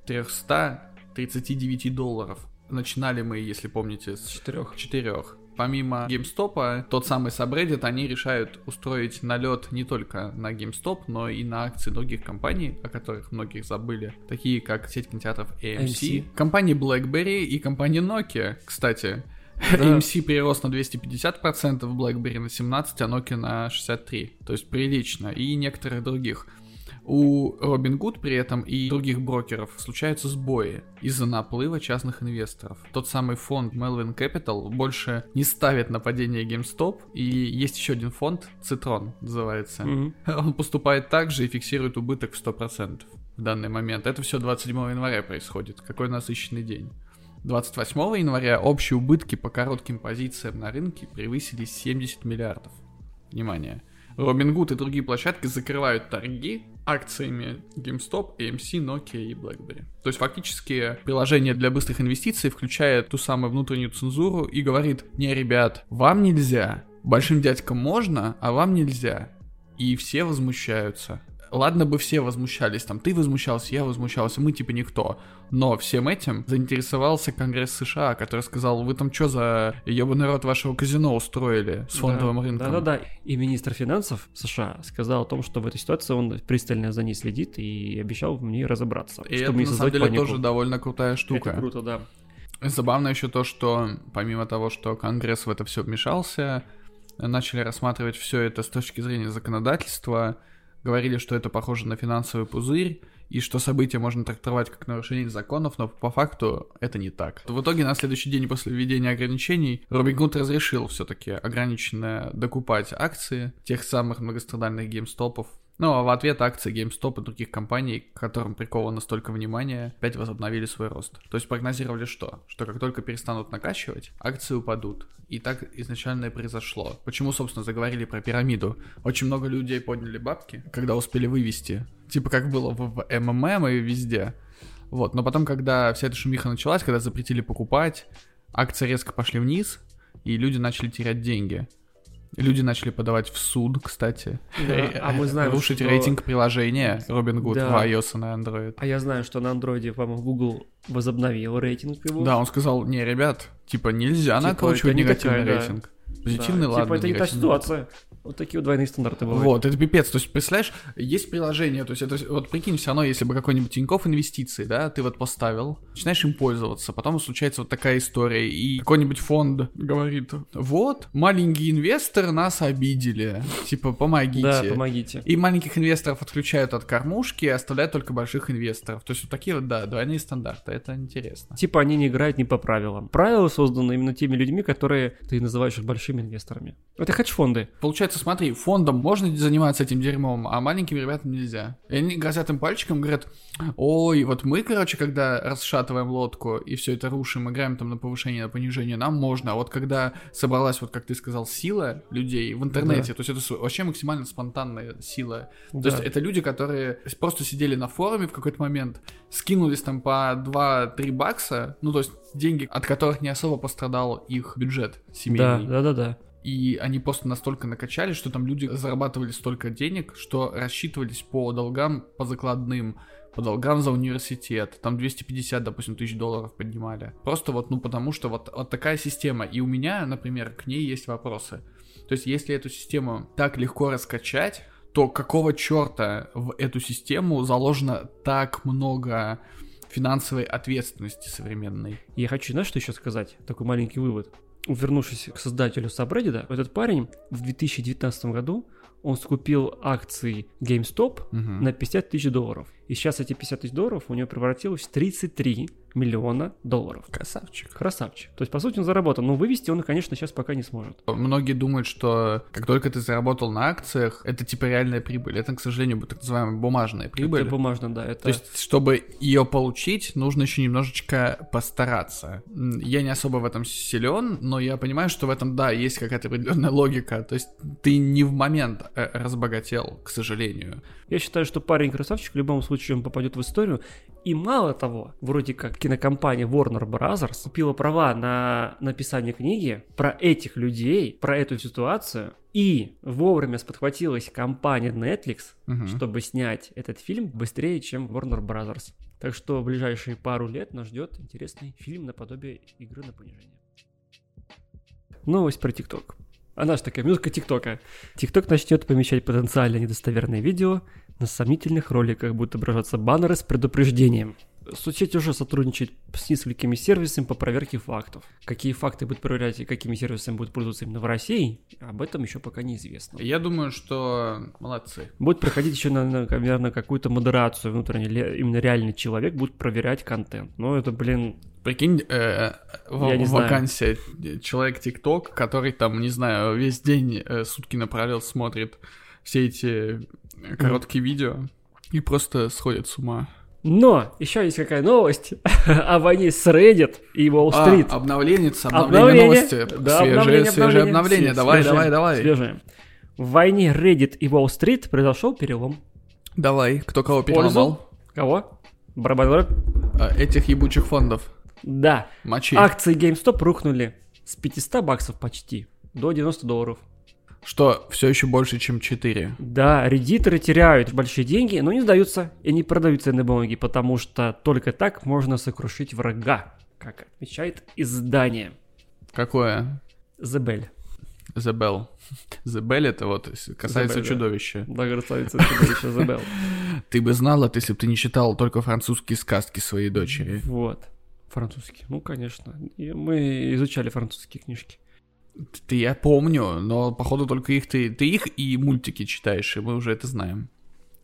339 долларов. Начинали мы, если помните, с Четырех. четырех. Помимо GameStop, тот самый subreddit, они решают устроить налет не только на GameStop, но и на акции других компаний, о которых многих забыли, такие как сеть кинотеатров AMC, AMC. компании BlackBerry и компании Nokia, кстати. Да. (laughs) MC прирос на 250%, BlackBerry на 17%, а Nokia на 63%. То есть прилично. И некоторых других. У Robinhood при этом и других брокеров случаются сбои из-за наплыва частных инвесторов. Тот самый фонд Melvin Capital больше не ставит на падение GameStop, и есть еще один фонд, Citron называется. Мгм. Он поступает так же и фиксирует убыток в 100% в данный момент. Это все 27 января происходит. Какой насыщенный день. 28 января общие убытки по коротким позициям на рынке превысили 70 миллиардов. Внимание. Robinhood и другие площадки закрывают торги акциями GameStop, AMC, Nokia и BlackBerry. То есть фактически приложение для быстрых инвестиций включает ту самую внутреннюю цензуру и говорит, не, ребят, вам нельзя, большим дядькам можно, а вам нельзя. И все возмущаются. Ладно бы все возмущались, там ты возмущался, я возмущался, мы типа никто. Но всем этим заинтересовался Конгресс США, который сказал, вы там что за ебаный рот вашего казино устроили с фондовым Да, рынком? Да-да-да. И министр финансов США сказал о том, что в этой ситуации он пристально за ней следит и обещал в ней разобраться. И чтобы это не на самом деле панику. тоже довольно крутая штука. Это круто, да. Забавно еще то, что помимо того, что Конгресс в это все вмешался, начали рассматривать все это с точки зрения законодательства, говорили, что это похоже на финансовый пузырь, и что события можно трактовать как нарушение законов, но по факту это не так. В итоге на следующий день после введения ограничений Робин разрешил все-таки ограниченно докупать акции тех самых многострадальных геймстопов. Ну, а в ответ акции GameStop и других компаний, к которым приковано столько внимания, опять возобновили свой рост. То есть прогнозировали что? Что как только перестанут накачивать, акции упадут. И так изначально и произошло. Почему, собственно, заговорили про пирамиду? Очень много людей подняли бабки, когда успели вывести. Типа как было в, в МММ и везде. Вот, но потом, когда вся эта шумиха началась, когда запретили покупать, акции резко пошли вниз, и люди начали терять деньги. Люди начали подавать в суд, кстати. Да, а мы знаем, Рушить что- рейтинг приложения Robinhood Да. в iOS и на Android. А я знаю, что на андроиде, по-моему, Google возобновил рейтинг его. Да, он сказал, не, ребят, типа нельзя Типа, накручивать негативный такая, рейтинг. Да, Позитивный, ладно, Типа это не та ситуация. Вот такие вот двойные стандарты бывают. Вот, это пипец. То есть, представляешь, есть приложение, то есть, это, вот прикинь, все равно, если бы какой-нибудь Тинькофф инвестиции, да, ты вот поставил, начинаешь им пользоваться, потом случается вот такая история, и какой-нибудь фонд говорит, вот, маленькие инвесторы нас обидели, типа, помогите. Да, помогите. И маленьких инвесторов отключают от кормушки и оставляют только больших инвесторов. То есть вот такие вот, да, двойные стандарты. Это интересно. Типа они не играют не по правилам. Правила созданы именно теми людьми, которые ты называешь большими инвесторами. Это хедж-фонды. Получается, смотри, фондом можно заниматься этим дерьмом, а маленьким ребятам нельзя. И они грозят им пальчиком, говорят, ой, вот мы, короче, когда расшатываем лодку и все это рушим, играем там на повышение, на понижение, нам можно. А вот когда собралась, вот как ты сказал, сила людей в интернете, то есть это вообще максимально спонтанная сила. То Да. есть это люди, которые просто сидели на форуме в какой-то момент, скинулись там по 2-3 бакса, ну то есть деньги, от которых не особо пострадал их бюджет Да, семейный. да, да, да. И они просто настолько накачали, что там люди зарабатывали столько денег, что рассчитывались по долгам, по закладным, по долгам за университет. Там 250, допустим, тысяч долларов поднимали. Просто вот, ну, потому что вот, вот такая система. И у меня, например, к ней есть вопросы. То есть, если эту систему так легко раскачать, то какого черта в эту систему заложено так много финансовой ответственности современной? Я хочу, знаешь, что еще сказать? Такой маленький вывод. Вернувшись к создателю Subreddit, этот парень в 2019 году он скупил акции GameStop Мгм. на 50 тысяч долларов. И сейчас эти 50 тысяч долларов у него превратилось в 33 миллиона долларов. Красавчик. Красавчик. То есть, по сути, он заработал. Но вывести он, конечно, сейчас пока не сможет. Многие думают, что как только ты заработал на акциях, это типа реальная прибыль. Это, к сожалению, так называемая бумажная прибыль. Это бумажно, да. Это... То есть, чтобы ее получить, нужно еще немножечко постараться. Я не особо в этом силен, но я понимаю, что в этом, да, есть какая-то определенная логика. То есть, ты не в момент э, разбогател, к сожалению. Я считаю, что парень красавчик, в любом случае он попадет в историю. И мало того, вроде как кинокомпания Warner Bros. купила права на написание книги про этих людей, про эту ситуацию. И вовремя сподхватилась компания Netflix, Мгм. чтобы снять этот фильм быстрее, чем Warner Bros. Так что в ближайшие пару лет нас ждет интересный фильм наподобие игры на понижение. Новость про ТикТок. Она же такая, музыка ТикТока. ТикТок начнет помещать потенциально недостоверные видео на сомнительных роликах будут отображаться баннеры с предупреждением. Соцсеть уже сотрудничает с несколькими сервисами по проверке фактов. Какие факты будут проверять и какими сервисами будут пользоваться именно в России, об этом еще пока неизвестно. Я думаю, что молодцы. Будет проходить еще, наверное, какую-то модерацию внутренне, именно реальный человек будет проверять контент. Но это, блин, Прикинь, э, в, Я не вакансия человек ТикТок, который там, не знаю, весь день э, сутки напролет смотрит все эти короткие видео и просто сходит с ума. Но еще есть какая новость (laughs) о войне с Reddit и Wall Street. А, обновление, обновление, новости. Да, свежие, обновление, свежие обновление. Давай, Свежие, давай, давай. Свежие. В войне Reddit и Wall Street произошел перелом. Давай, кто кого переломал? Кого? Дробь? А, этих ебучих фондов. Да. Мочи. Акции GameStop рухнули с 500 баксов почти до 90 долларов. Что все еще больше, чем 4. Да, редиторы теряют большие деньги, но не сдаются и не продают ценные бумаги, потому что только так можно сокрушить врага, как отмечает издание Какое? Bell. The Bell это вот касается да. чудовища. Да, красавица чудовище The (laughs) Bell. Ты бы знала, если бы ты не читал только французские сказки своей дочери. Вот. Французский. Ну, конечно. И мы изучали французские книжки. Ты я помню, но походу только их ты, ты их и мультики читаешь, и мы уже это знаем.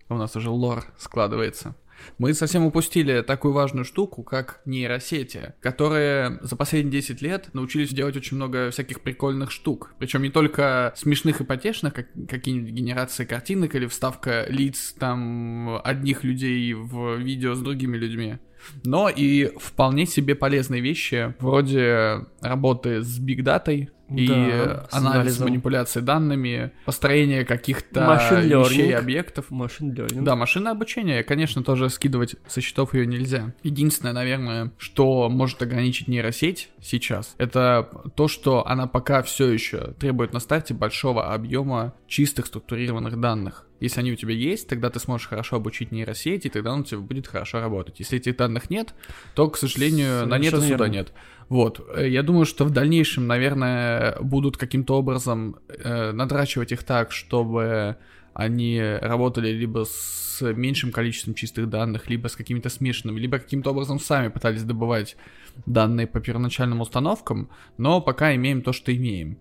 У нас уже лор складывается. Мы совсем упустили такую важную штуку, как нейросети, которые за последние 10 лет научились делать очень много всяких прикольных штук. Причем не только смешных и потешных, как какие-нибудь генерации картинок или вставка лиц там одних людей в видео с другими людьми. Но и вполне себе полезные вещи, вроде работы с бигдатой, и Да, с анализ манипуляции данными, построение каких-то вещей, объектов. Машин learning. Да, машинное обучение, конечно, тоже скидывать со счетов ее нельзя. Единственное, наверное, что может ограничить нейросеть сейчас, это то, что она пока все еще требует на старте большого объема чистых структурированных данных. Если они у тебя есть, тогда ты сможешь хорошо обучить нейросеть, и тогда он у тебя будет хорошо работать. Если этих данных нет, то, к сожалению, на нет и Совершенно суда верно. нет. Вот, э, я думаю, что в дальнейшем, наверное, будут каким-то образом э, надрачивать их так, чтобы они работали либо с меньшим количеством чистых данных, либо с какими-то смешанными, либо каким-то образом сами пытались добывать данные по первоначальным установкам, но пока имеем то, что имеем.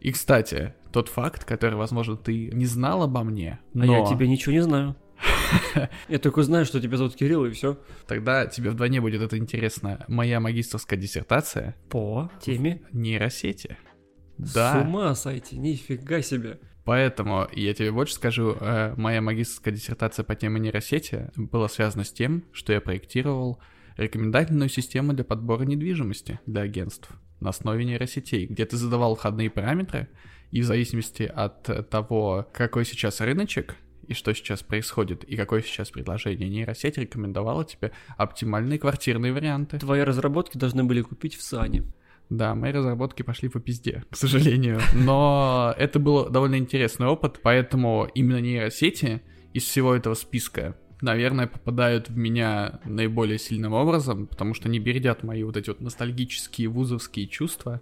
И, кстати, тот факт, который, возможно, ты не знал обо мне, А но я тебе ничего не знаю. (laughs) Я только знаю, что тебя зовут Кирилл, и все. тогда тебе вдвойне будет это интересно. Моя магистрская диссертация По теме. — нейросети. С Да. ума сойти, нифига себе. Поэтому я тебе больше скажу, э, моя магистрская диссертация по теме нейросети была связана с тем, что я проектировал рекомендательную систему для подбора недвижимости для агентств на основе нейросетей, где ты задавал входные параметры, и в зависимости от того, какой сейчас рыночек, и что сейчас происходит, и какое сейчас предложение, нейросеть рекомендовала тебе оптимальные квартирные варианты. Твои разработки должны были купить в Сане. Да, мои разработки пошли по пизде, к сожалению. Но это был довольно интересный опыт, поэтому именно нейросети из всего этого списка, наверное, попадают в меня наиболее сильным образом, потому что не бередят мои вот эти вот ностальгические вузовские чувства,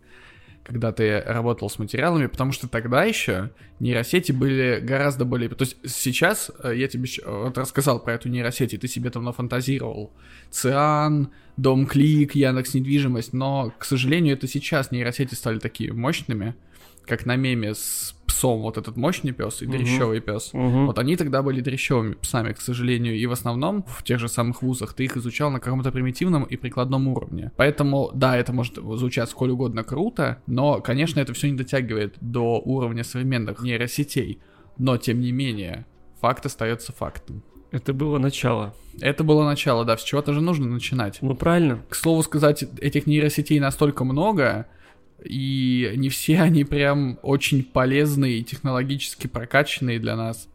когда ты работал с материалами, потому что тогда еще нейросети были гораздо более... То есть сейчас э, я тебе вот рассказал про эту нейросеть, и ты себе там нафантазировал. Циан, Дом Клик, Яндекс Недвижимость, но, к сожалению, это сейчас нейросети стали такими мощными, как на меме с псом, вот этот мощный пес и Мгм. дрещевый пес. Мгм. Вот они тогда были дрещевыми псами, к сожалению, и в основном в тех же самых вузах ты их изучал на каком-то примитивном и прикладном уровне. Поэтому, да, это может звучать сколь угодно круто, но, конечно, это все не дотягивает до уровня современных нейросетей. Но, тем не менее, факт остается фактом. Это было начало. Это было начало, да, с чего-то же нужно начинать. Ну правильно. К слову сказать, этих нейросетей настолько много, и не все (laughs) они прям очень полезные и технологически прокачанные для нас.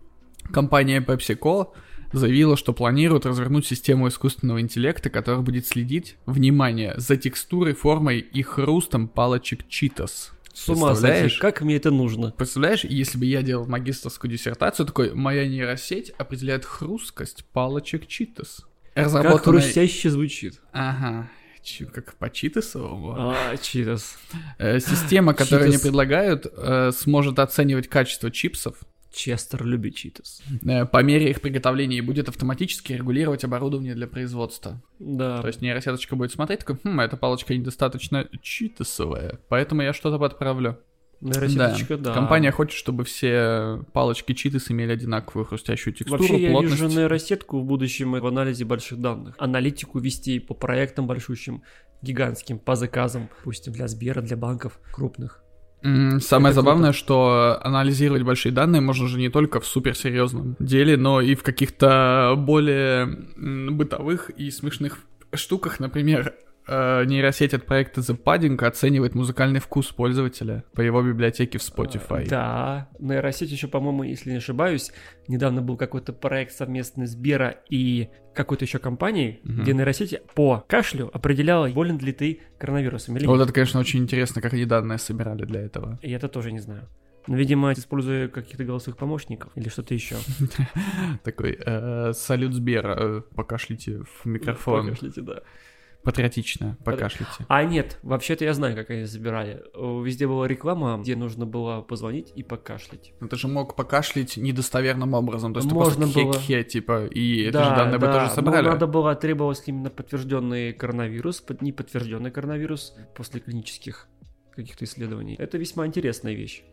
Компания PepsiCo заявила, что планирует развернуть систему искусственного интеллекта, которая будет следить, внимание, за текстурой, формой и хрустом палочек Cheetos. С ума сойти, как мне это нужно? Представляешь, если бы я делал магистрскую диссертацию, такой, моя нейросеть определяет хрусткость палочек. Как Разработанная... хрустяще звучит. Ага, Чё, как по Читосовому. А, читас. Э, Система, которую они предлагают, э, сможет оценивать качество чипсов Честер любит читас. Э, По мере их приготовления будет автоматически регулировать оборудование для производства. Да. То есть нейросеточка будет смотреть, такой, хм, эта палочка недостаточно читасовая, поэтому я что-то подправлю. Нейросеточка, да. Компания хочет, чтобы все палочки читас имели одинаковую хрустящую текстуру, Вообще я плотность. вижу нейросетку в будущем в анализе больших данных. Аналитику вести по проектам большущим, гигантским, по заказам, допустим, для Сбера, для банков крупных. Самое Это забавное, что анализировать большие данные можно же не только в суперсерьезном деле, но и в каких-то более бытовых и смешных штуках. Например, э, нейросеть от проекта The Padding оценивает музыкальный вкус пользователя по его библиотеке в Spotify. Да, нейросеть еще, по-моему, если не ошибаюсь, недавно был какой-то проект совместный Сбера и какой-то еще компании, Мгм. где нейросеть по кашлю определяла, болен ли ты коронавирусом или Вот нет. это, конечно, очень интересно, как они данные собирали для этого. И это тоже не знаю. Но, видимо, используя каких-то голосовых помощников или что-то еще. (laughs) Такой, э, салют Сбера, э, покашлите в микрофон. Покашляйте, да. Патриотично, покашляйте. А нет, вообще-то я знаю, как они забирали. Э, Везде была реклама, где нужно было позвонить и покашлять. Ну, ты же мог покашлять недостоверным образом, то есть Можно ты просто было. хе-хе, типа, и да, же данные бы да, тоже но собрали. надо было требовалось именно подтвержденный коронавирус, под- неподтвержденный коронавирус после клинических каких-то исследований. Это весьма интересная вещь.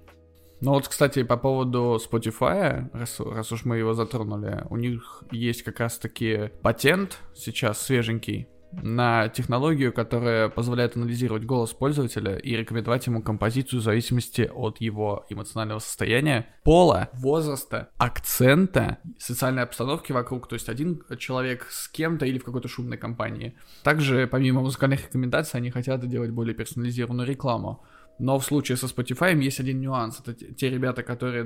Ну вот, кстати, по поводу Spotify, раз, раз уж мы его затронули, у них есть как раз-таки патент сейчас свеженький на технологию, которая позволяет анализировать голос пользователя и рекомендовать ему композицию в зависимости от его эмоционального состояния, пола, возраста, акцента, социальной обстановки вокруг, то есть один человек с кем-то или в какой-то шумной компании. Также, помимо музыкальных рекомендаций, они хотят делать более персонализированную рекламу. Но в случае со Spotify есть один нюанс. Это те- ребята, которые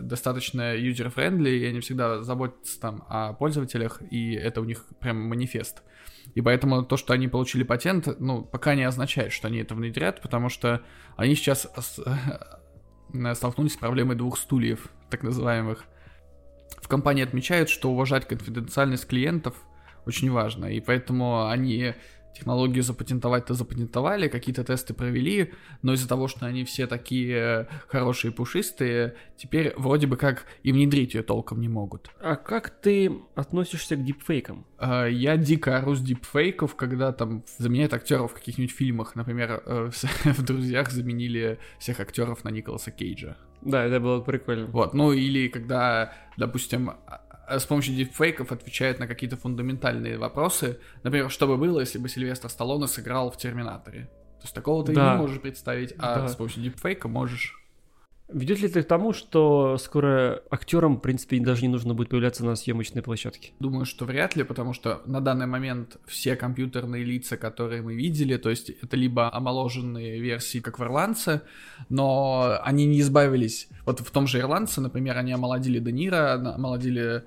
достаточно user-friendly, и они всегда заботятся там о пользователях, и это у них прям манифест. И поэтому то, что они получили патент, ну, пока не означает, что они это внедрят, потому что они сейчас с- столкнулись с проблемой двух стульев, так называемых. В компании отмечают, что уважать конфиденциальность клиентов очень важно, и поэтому они технологию запатентовать-то запатентовали, какие-то тесты провели, но из-за того, что они все такие хорошие, пушистые, теперь вроде бы как и внедрить ее толком не могут. А как ты относишься к дипфейкам? А, Я дико ору с дипфейков, когда там заменяют актеров в каких-нибудь фильмах. Например, э, в (laughs) «Друзьях» заменили всех актеров на Николаса Кейджа. Да, это было прикольно. Вот, ну или когда, допустим, с помощью дипфейков отвечают на какие-то фундаментальные вопросы. Например, что бы было, если бы Сильвестр Сталлоне сыграл в «Терминаторе». То есть такого ты Да. не можешь представить, а Да. с помощью дипфейка можешь. Ведет ли это к тому, что скоро актерам, в принципе, даже не нужно будет появляться на съемочной площадке? Думаю, что вряд ли, потому что на данный момент все компьютерные лица, которые мы видели, то есть это либо омоложенные версии, как в «Ирландце», но они не избавились. Вот в том же «Ирландце», например, они омолодили Де Ниро, омолодили...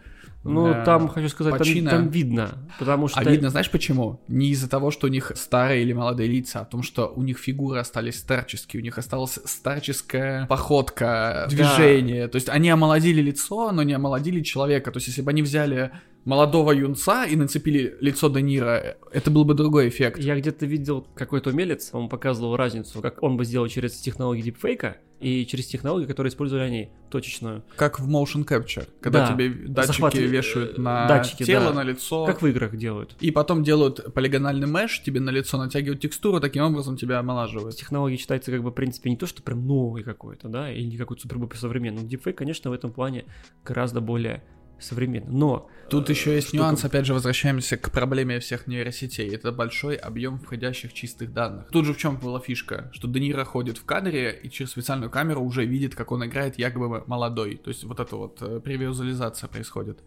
Ну, э, там, хочу сказать, там, там видно, потому что... А видно, знаешь почему? Не из-за того, что у них старые или молодые лица, а о том, что у них фигуры остались старческие, у них осталась старческая походка, движение. То есть они омолодили лицо, но не омолодили человека. То есть если бы они взяли молодого юнца и нацепили лицо Де Ниро, это был бы другой эффект. Я где-то видел какой-то умелец, он показывал разницу, как он бы сделал через технологии дипфейка и через технологии, которые использовали они, точечную. Как в motion capture, когда Да. тебе датчики Захват, э, вешают на датчики, тело, да. на лицо. Как в играх делают. И потом делают полигональный меш, тебе на лицо натягивают текстуру, таким образом тебя омолаживают. Технология считается как бы, в принципе, не то, что прям новый какой-то, да, или не какой-то супер современный. Но дипфейк, конечно, в этом плане гораздо более современный. Но Тут еще есть штука- нюанс, опять же, возвращаемся к проблеме всех нейросетей. Это большой объем входящих чистых данных. Тут же в чем была фишка, что Де Ниро ходит в кадре и через специальную камеру уже видит, как он играет якобы молодой. То есть вот эта вот э, превизуализация происходит.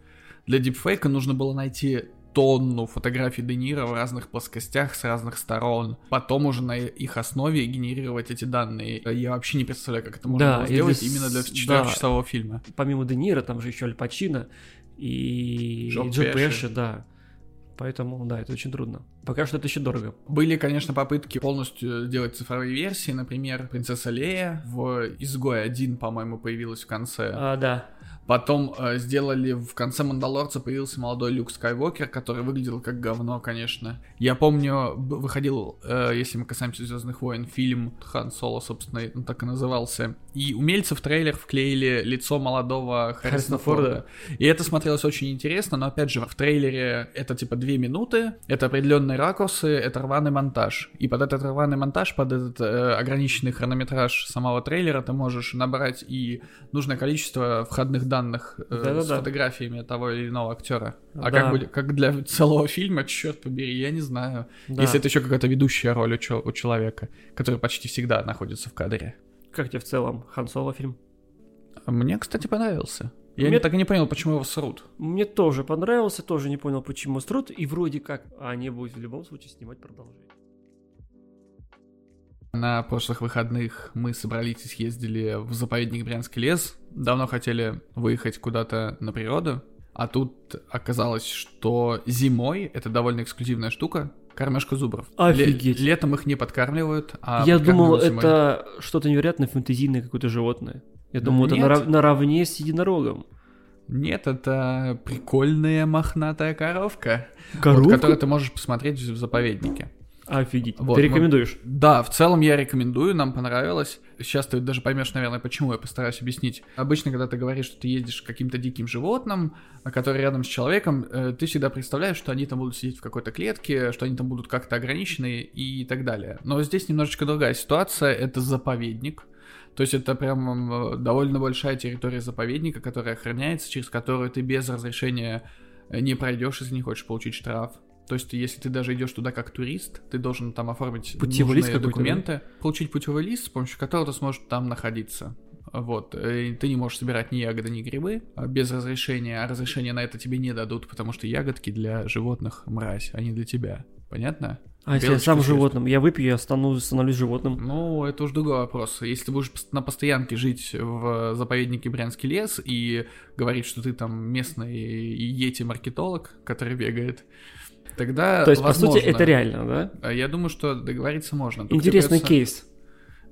Для дипфейка нужно было найти тонну фотографий Де Ниро в разных плоскостях с разных сторон. Потом уже на их основе генерировать эти данные. Я вообще не представляю, как это можно Да, было сделать с- именно для да. четырехчасового фильма. помимо Де Ниро, там же еще Аль Пачино и Джо и Джо Пеши. Пеши, да. Поэтому, да, это очень трудно. Пока что это еще дорого. Были, конечно, попытки полностью сделать цифровые версии. Например, «Принцесса Лея» в «Изгой 1», по-моему, появилась в конце. А, да. Потом э, сделали в конце Мандалорца появился молодой Люк Скайуокер, который выглядел как говно, конечно. Я помню, выходил, э, если мы касаемся Звездных войн, фильм Хан Соло, собственно, он так и назывался. И умельцы в трейлер вклеили лицо молодого Харрисона. Форда. И это смотрелось очень интересно, но опять же, в трейлере это типа две минуты, это определенные ракурсы, это рваный монтаж. И под этот рваный монтаж, под этот э, ограниченный хронометраж самого трейлера ты можешь набрать и нужное количество входных данных э, с Да-да-да. фотографиями того или иного актера. А Да. как, бы, как для целого фильма, черт побери, я не знаю. Да. Если это еще какая-то ведущая роль у, у человека, который почти всегда находится в кадре. Как тебе в целом Хан Соло фильм? Мне, кстати, понравился. Я Мне- не, так и не понял, почему его срут. Мне тоже понравился, тоже не понял, почему струт, и вроде как они будут в любом случае снимать продолжение. На прошлых выходных мы собрались и съездили в заповедник Брянский лес. Давно хотели выехать куда-то на природу, а тут оказалось, что зимой это довольно эксклюзивная штука. Кормежка зубров. Офигеть. Ле- летом их не подкармливают, а Я думал, зимой. это что-то невероятно фэнтезийное какое-то животное. Я думал, это Нет. нарав- наравне с единорогом. Нет, это прикольная мохнатая коровка, вот, Коровка? которую ты можешь посмотреть в заповеднике. Офигеть. Вот, Ты мы- рекомендуешь? Да, в целом я рекомендую, нам понравилось. Сейчас ты даже поймешь, наверное, почему я постараюсь объяснить. Обычно, когда ты говоришь, что ты едешь к каким-то диким животным, а которые рядом с человеком, э, ты всегда представляешь, что они там будут сидеть в какой-то клетке, что они там будут как-то ограничены и так далее. Но здесь немножечко другая ситуация. Это заповедник. То есть это прям довольно большая территория заповедника, которая охраняется, через которую ты без разрешения э, не пройдешь, если не хочешь получить штраф. То есть, если ты даже идешь туда как турист, ты должен там оформить Путевой лист документы, получить путевой лист, с помощью которого ты сможешь там находиться. Вот, э, ты не можешь собирать ни ягоды, ни грибы а без разрешения, а разрешение на это тебе не дадут, потому что ягодки для животных мразь, а не для тебя. Понятно? А если я Белочка сам существ. животным? Я выпью, я стану, становлюсь животным. Ну, это уж другой вопрос. Если ты будешь на постоянке жить в заповеднике Брянский лес и говорить, что ты там местный йети-маркетолог, который бегает, тогда То есть, по сути, возможно. это реально, да? А Я думаю, что договориться можно. Только Интересный кейс.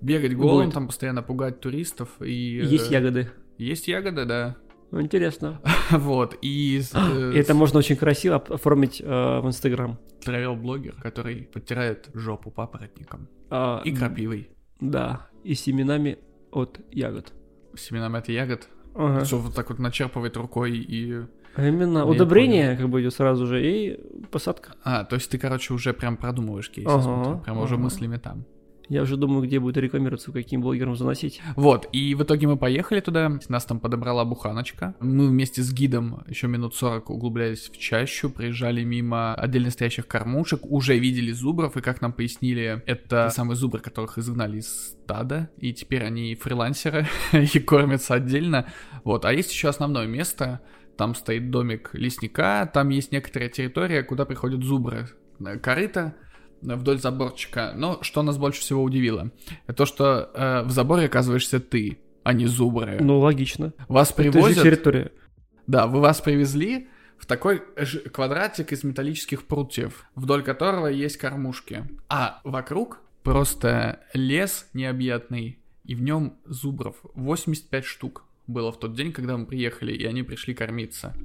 Бегать голым, будет. там постоянно пугать туристов и... Есть э, ягоды. Есть ягоды, да. Ну, Интересно. (laughs) Вот, и... э, И это можно очень красиво оформить э, в Инстаграм. Travel-блогер, который подтирает жопу папоротником. А, И крапивой. Да, и семенами от ягод. Семенами от ягод. Ага. Что вот так вот начерпывает рукой и... А Именно удобрение как бы идет сразу же и посадка. А, то есть ты, короче, уже прям продумываешь кейс. Ага. Прям уже ага. мыслями там. Я уже думаю, где будет рекламироваться, каким блогерам заносить. Вот, и в итоге мы поехали туда, нас там подобрала буханочка. Мы вместе с гидом еще минут 40 углублялись в чащу, проезжали мимо отдельно стоящих кормушек, уже видели зубров, и как нам пояснили, это самые зубры, которых изгнали из стада, и теперь они фрилансеры (laughs) и кормятся отдельно. Вот, а есть еще основное место, там стоит домик лесника, там есть некоторая территория, куда приходят зубры. Э, Корыто, вдоль заборчика. Но что нас больше всего удивило, это то, что э, в заборе оказываешься ты, а не зубры. Ну, логично. вас Это же привозят, территория. да, вы вас привезли в такой квадратик из металлических прутьев, вдоль которого есть кормушки. А вокруг просто лес необъятный, и в нем зубров 85 штук было в тот день, когда мы приехали, и они пришли кормиться.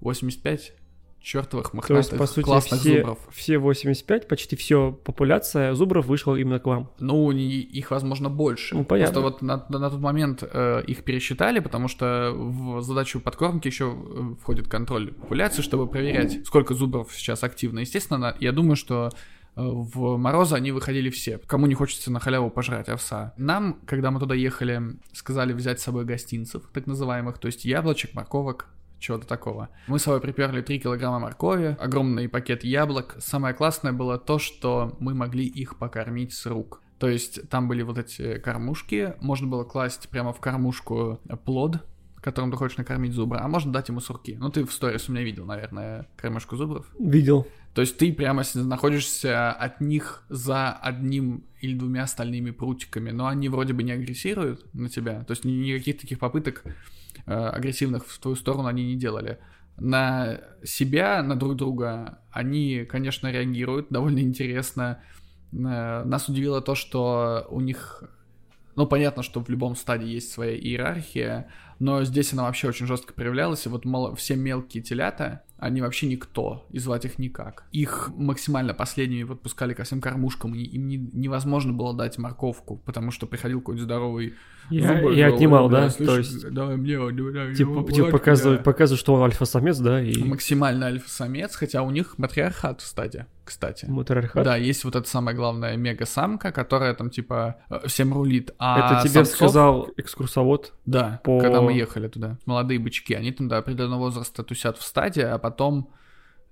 85 чертовых То есть, мохнатых по сути, классных все, зубров. все 85, почти все популяция зубров вышла именно к вам. Ну, их, возможно, больше. Ну, понятно. Просто вот на, на тот момент э, их пересчитали, потому что в задачу подкормки еще э, входит контроль популяции, чтобы проверять, сколько зубров сейчас активно. Естественно, я думаю, что в морозы они выходили все. Кому не хочется на халяву пожрать овса. Нам, когда мы туда ехали, сказали взять с собой гостинцев, так называемых, то есть яблочек, морковок, чего-то такого. Мы с собой приперли 3 килограмма моркови, огромный пакет яблок. Самое классное было то, что мы могли их покормить с рук. То есть там были вот эти кормушки, можно было класть прямо в кормушку плод, которым ты хочешь накормить зубра, а можно дать ему сурки. Ну, ты в сторис у меня видел, наверное, кормушку зубров. Видел. То есть ты прямо находишься от них за одним или двумя стальными прутиками, но они вроде бы не агрессируют на тебя, то есть ни- никаких таких попыток э, агрессивных в твою сторону они не делали. на себя, на друг друга, они, конечно, реагируют довольно интересно. Э, Нас удивило то, что у них... Ну, понятно, что в любом стадии есть своя иерархия, но здесь она вообще очень жестко проявлялась, и вот мало... все мелкие телята, они вообще никто, и звать их никак. Их максимально последними подпускали ко всем кормушкам, и им не- невозможно было дать морковку, потому что приходил какой-нибудь здоровый Я, отнимал, «Бля, да? слышь, То есть, давай мне, давай, типа, давай, типа бля». показывает, показывает, что он альфа-самец, да, и Максимально альфа-самец, хотя у них матриархат в стадии, кстати. матриархат. Да, есть вот эта самая главная мега-самка, которая там типа э, всем рулит. А Это тебе самцов- сказал экскурсовод. Да, по- когда мы ехали туда. Молодые бычки, они там до определенного возраста тусят в стаде, а потом,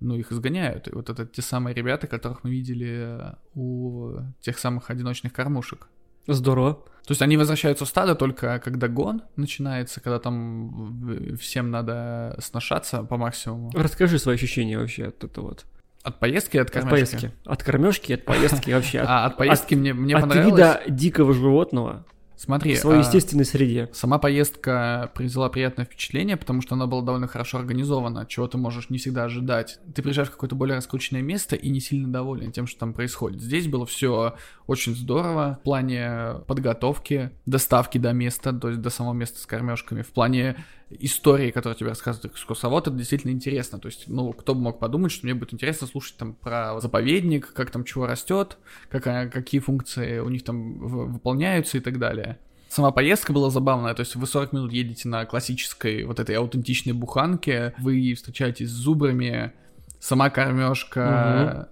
ну, их изгоняют. И вот это те самые ребята, которых мы видели э, у тех самых одиночных кормушек. Здорово. То есть они возвращаются в стадо только когда гон начинается, когда там в- всем надо сношаться по максимуму. Расскажи свои ощущения вообще от этого вот. От поездки от От кормежки? поездки. От кормежки, от поездки вообще. (laughs) От, А от поездки мне, мне от понравилось. вида дикого животного Смотри, в своей а, естественной среде. Сама поездка произвела приятное впечатление, потому что она была довольно хорошо организована, чего ты можешь не всегда ожидать. Ты приезжаешь в какое-то более раскрученное место и не сильно доволен тем, что там происходит. Здесь было все очень здорово в плане подготовки, доставки до места, то есть до самого места с кормежками, в плане истории, которые тебе рассказывает экскурсовод, это действительно интересно. То есть, ну, кто бы мог подумать, что мне будет интересно слушать там про заповедник, как там чего растет, как, а, какие функции у них там выполняются и так далее. Сама поездка была забавная, то есть вы 40 минут едете на классической вот этой аутентичной буханке, вы встречаетесь с зубрами, сама кормежка,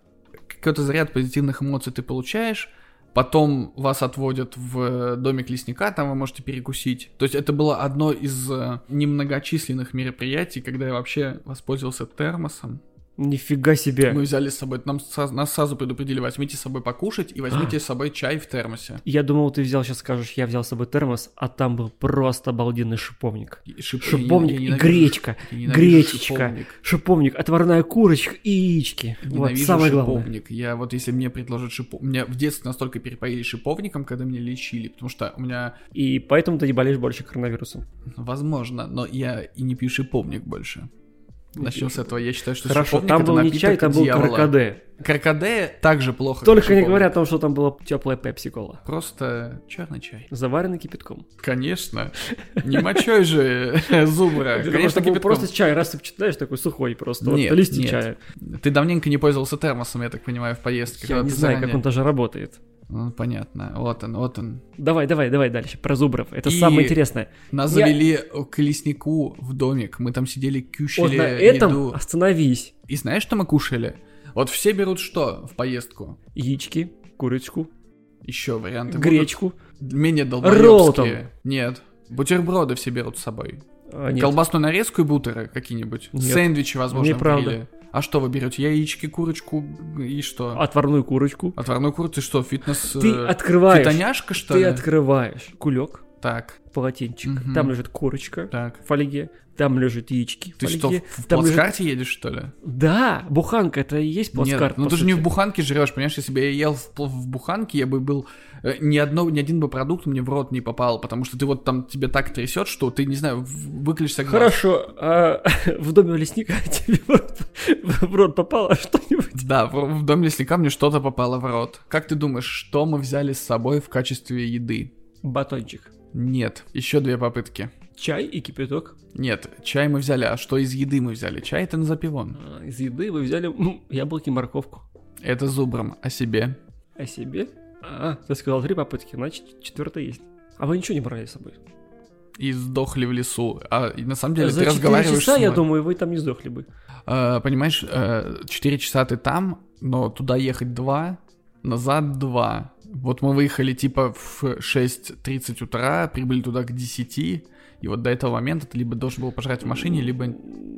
какой-то заряд позитивных эмоций ты получаешь, потом вас отводят в домик лесника, там вы можете перекусить. То есть это было одно из э, немногочисленных мероприятий, когда я вообще воспользовался термосом. Нифига себе. Мы взяли с собой, нам нас сразу предупредили, возьмите с собой покушать и возьмите (gasps) с собой чай в термосе. Я думал, ты взял, сейчас скажешь, я взял с собой термос, а там был просто обалденный шиповник. Шип- Шиповник и гречка. Гречечка. шиповник. Шиповник, отварная курочка и яички. Вот Ненавижу самое главное. шиповник. Я вот если мне предложат шиповник... Меня в детстве настолько перепоили шиповником, когда меня лечили, потому что у меня, И поэтому ты не болеешь больше коронавирусом. возможно, но я и не пью шиповник больше. Начнем с этого. Я считаю, что Хорошо, там был не чай, там был дьявола. каркаде. Каркаде также плохо. Только не говоря о том, что там была теплая пепси-кола. Просто черный чай. Заваренный кипятком. Конечно. Не мочой же (laughs) зубра. Конечно, кипятком. просто чай, раз ты читаешь, такой сухой просто. Нет, листья чая. Ты давненько не пользовался термосом, я так понимаю, в поездке. Я не знаю, как он даже работает. Ну, понятно. Вот он, вот он. Давай, давай, давай дальше. Про зубров. Это И- самое интересное. Нас Я- завели к леснику в домик. Мы там сидели, кющили Вот на этом еду. остановись. И знаешь, что мы кушали? Вот все берут что в поездку? Яички, курочку, Еще варианты гречку. будут? Менее Роллтон. долбоёбские. Нет. Бутерброды все берут с собой. А, нет. Колбасную нарезку и бутеры какие-нибудь. Нет. Сэндвичи, возможно, Неправда. гриле. А что вы берете? Яички, курочку и что? Отварную курочку. Отварную курицу, что, фитнес... Ты э, открываешь. Фитоняшка, что Ты ли? открываешь кулек, Так, полотенчик. Мгм. Там лежит курочка так. в фольге. Там лежит яички Ты что, фольге. в, в там лежит- плацкарте едешь, что ли? Да, буханка это и есть плацкарт. Нет, ну по ты же не сути. в буханке жрешь, понимаешь, если бы я ел в, в буханке, я бы был... э, ни, одно, ни один бы продукт мне в рот не попал, потому что ты вот там тебе так трясет, что ты, не знаю, выключишься глаз. Хорошо, а (laughs) в доме лесника (laughs) тебе в рот, в рот попало что-нибудь? Да, в, в доме лесника мне что-то попало в рот. Как ты думаешь, что мы взяли с собой в качестве еды? Батончик. Нет, еще две попытки. Чай и кипяток. Нет, чай мы взяли, а что из еды мы взяли? Чай это на запивон. А, Из еды вы взяли яблоки, морковку. Это зубром, а себе? А себе? А, ты сказал три попытки, значит четвертая есть. А вы ничего не брали с собой? И сдохли в лесу. А и на самом деле За ты 4 разговариваешь часа, с я мной. думаю, вы там не сдохли бы. А, понимаешь, 4 часа ты там, но туда ехать 2, назад 2. Вот мы выехали типа в 6.30 утра, прибыли туда к 10, и вот до этого момента ты либо должен был пожрать в машине, либо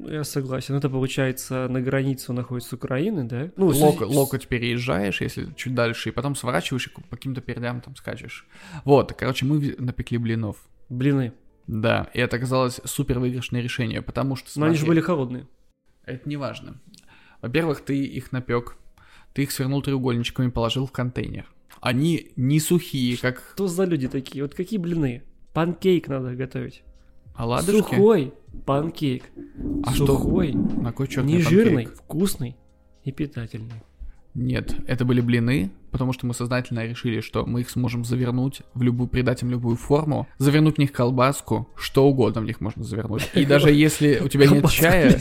Я согласен. Это получается на границу находится Украины, да? Ну, лок- локоть переезжаешь, если чуть дальше, и потом сворачиваешь и по каким-то пердям там скачешь. Вот, короче, мы напекли блинов. Блины. Да, и это оказалось супер выигрышное решение, потому что... Но они же смотри, были холодные. Это не важно. Во-первых, ты их напек, ты их свернул треугольничками и положил в контейнер. Они не сухие, как Что за люди такие? Вот какие блины? Панкейк надо готовить. Оладушки. Сухой. Панкейк. А что? Сухой, На кой черт не жирный, панкейк? вкусный и питательный. Нет, это были блины, потому что мы сознательно решили, что мы их сможем завернуть в любую, придать им любую форму, завернуть в них колбаску, что угодно в них можно завернуть. И даже если у тебя нет чая,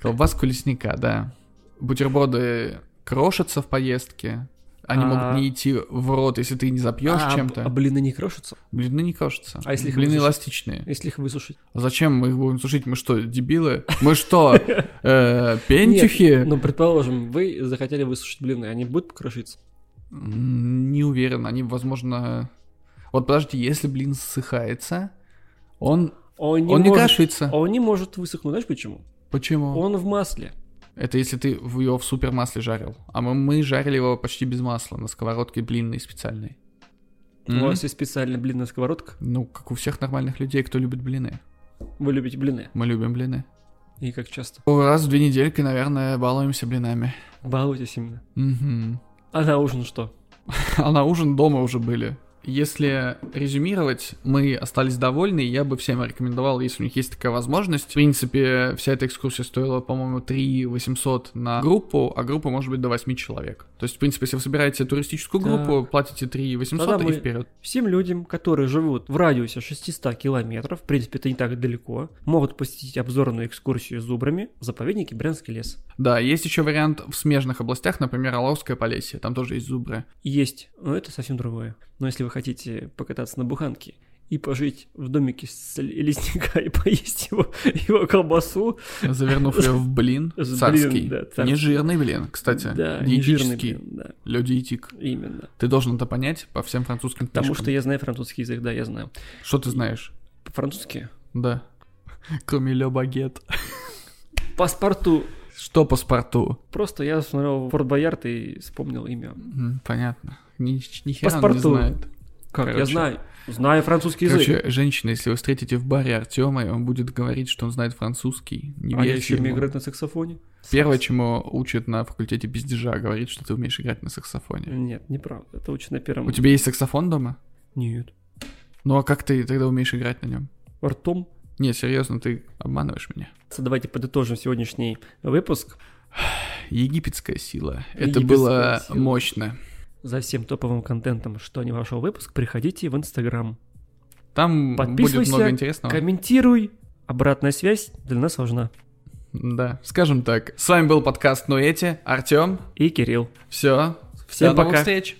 колбаску лесника, да. Бутерброды крошатся в поездке, они А- могут не идти в рот, если ты не запьешь А, чем-то. А блины не крошатся? Блины не крошатся. А если их Блины высушить? эластичные. Если их высушить? А Зачем мы их будем сушить? Мы что, дебилы? Мы что, (laughs) э, пентюхи? Ну, предположим, вы захотели высушить блины, они будут крошиться? Не уверен, они, возможно... Вот подожди, если блин ссыхается, он, Он не, он не может, кашится. Он не может высохнуть, знаешь почему? Почему? Он в масле. Это если ты его в супермасле жарил. А мы, мы жарили его почти без масла на сковородке блинной специальной. У М? вас есть специальная блинная сковородка. Ну, как у всех нормальных людей, кто любит блины. Вы любите блины. Мы любим блины. И как часто? Раз в две недельки, наверное, балуемся блинами. Балуйтесь именно. Мгм. А на ужин что? (laughs) А на ужин дома уже были. Если резюмировать, мы остались довольны, я бы всем рекомендовал, если у них есть такая возможность. В принципе, вся эта экскурсия стоила, по-моему, 3 800 на группу, а группа может быть до 8 человек. То есть, в принципе, если вы собираете туристическую группу, платите 3 800 Тогда и вперед. Всем людям, которые живут в радиусе 600 километров, в принципе, это не так далеко, могут посетить обзорную экскурсию с зубрами в заповеднике Брянский лес. Да, есть еще вариант в смежных областях, например, Аловское Полесье, там тоже есть зубры. Есть, но это совсем другое. Но если вы хотите покататься на буханке и пожить в домике с лесника и поесть его, (laughs) его колбасу, Завернув ее в блин (laughs) царский. блин, да, царский. Не жирный блин, кстати. да, не жирный, диетический. блин, да, Лё диетик. именно. Ты должен это понять по всем французским книжкам. Потому что я знаю французский язык, да, я знаю. Что ты знаешь? По-французски? Да. Кроме ле багет. Паспорту. Что по спорту? Просто я смотрел Форт Боярд и вспомнил имя. Понятно. Ни, ни хера он не Паспорту. знает. Как? я Короче. знаю. Знаю французский язык. Короче, женщина, если вы встретите в баре Артема, и он будет говорить, что он знает французский, не а я еще ему. играть на саксофоне. Первое, чему учат на факультете пиздежа, говорит, что ты умеешь играть на саксофоне. Нет, неправда. Это учат на первом. У тебя есть саксофон дома? Нет. Ну а как ты тогда умеешь играть на нем? Ртом. Не, серьезно, ты обманываешь меня. Давайте подытожим сегодняшний выпуск. Египетская сила. Это Египетская было сила. мощно. За всем топовым контентом, что не вошел в выпуск, приходите в Инстаграм. Там будет Подписывайся, много интересного. Комментируй. Обратная связь для нас важна. Да, скажем так. С вами был подкаст Нуэти, Артем. И Кирилл. Все. Всем До новых пока. встреч.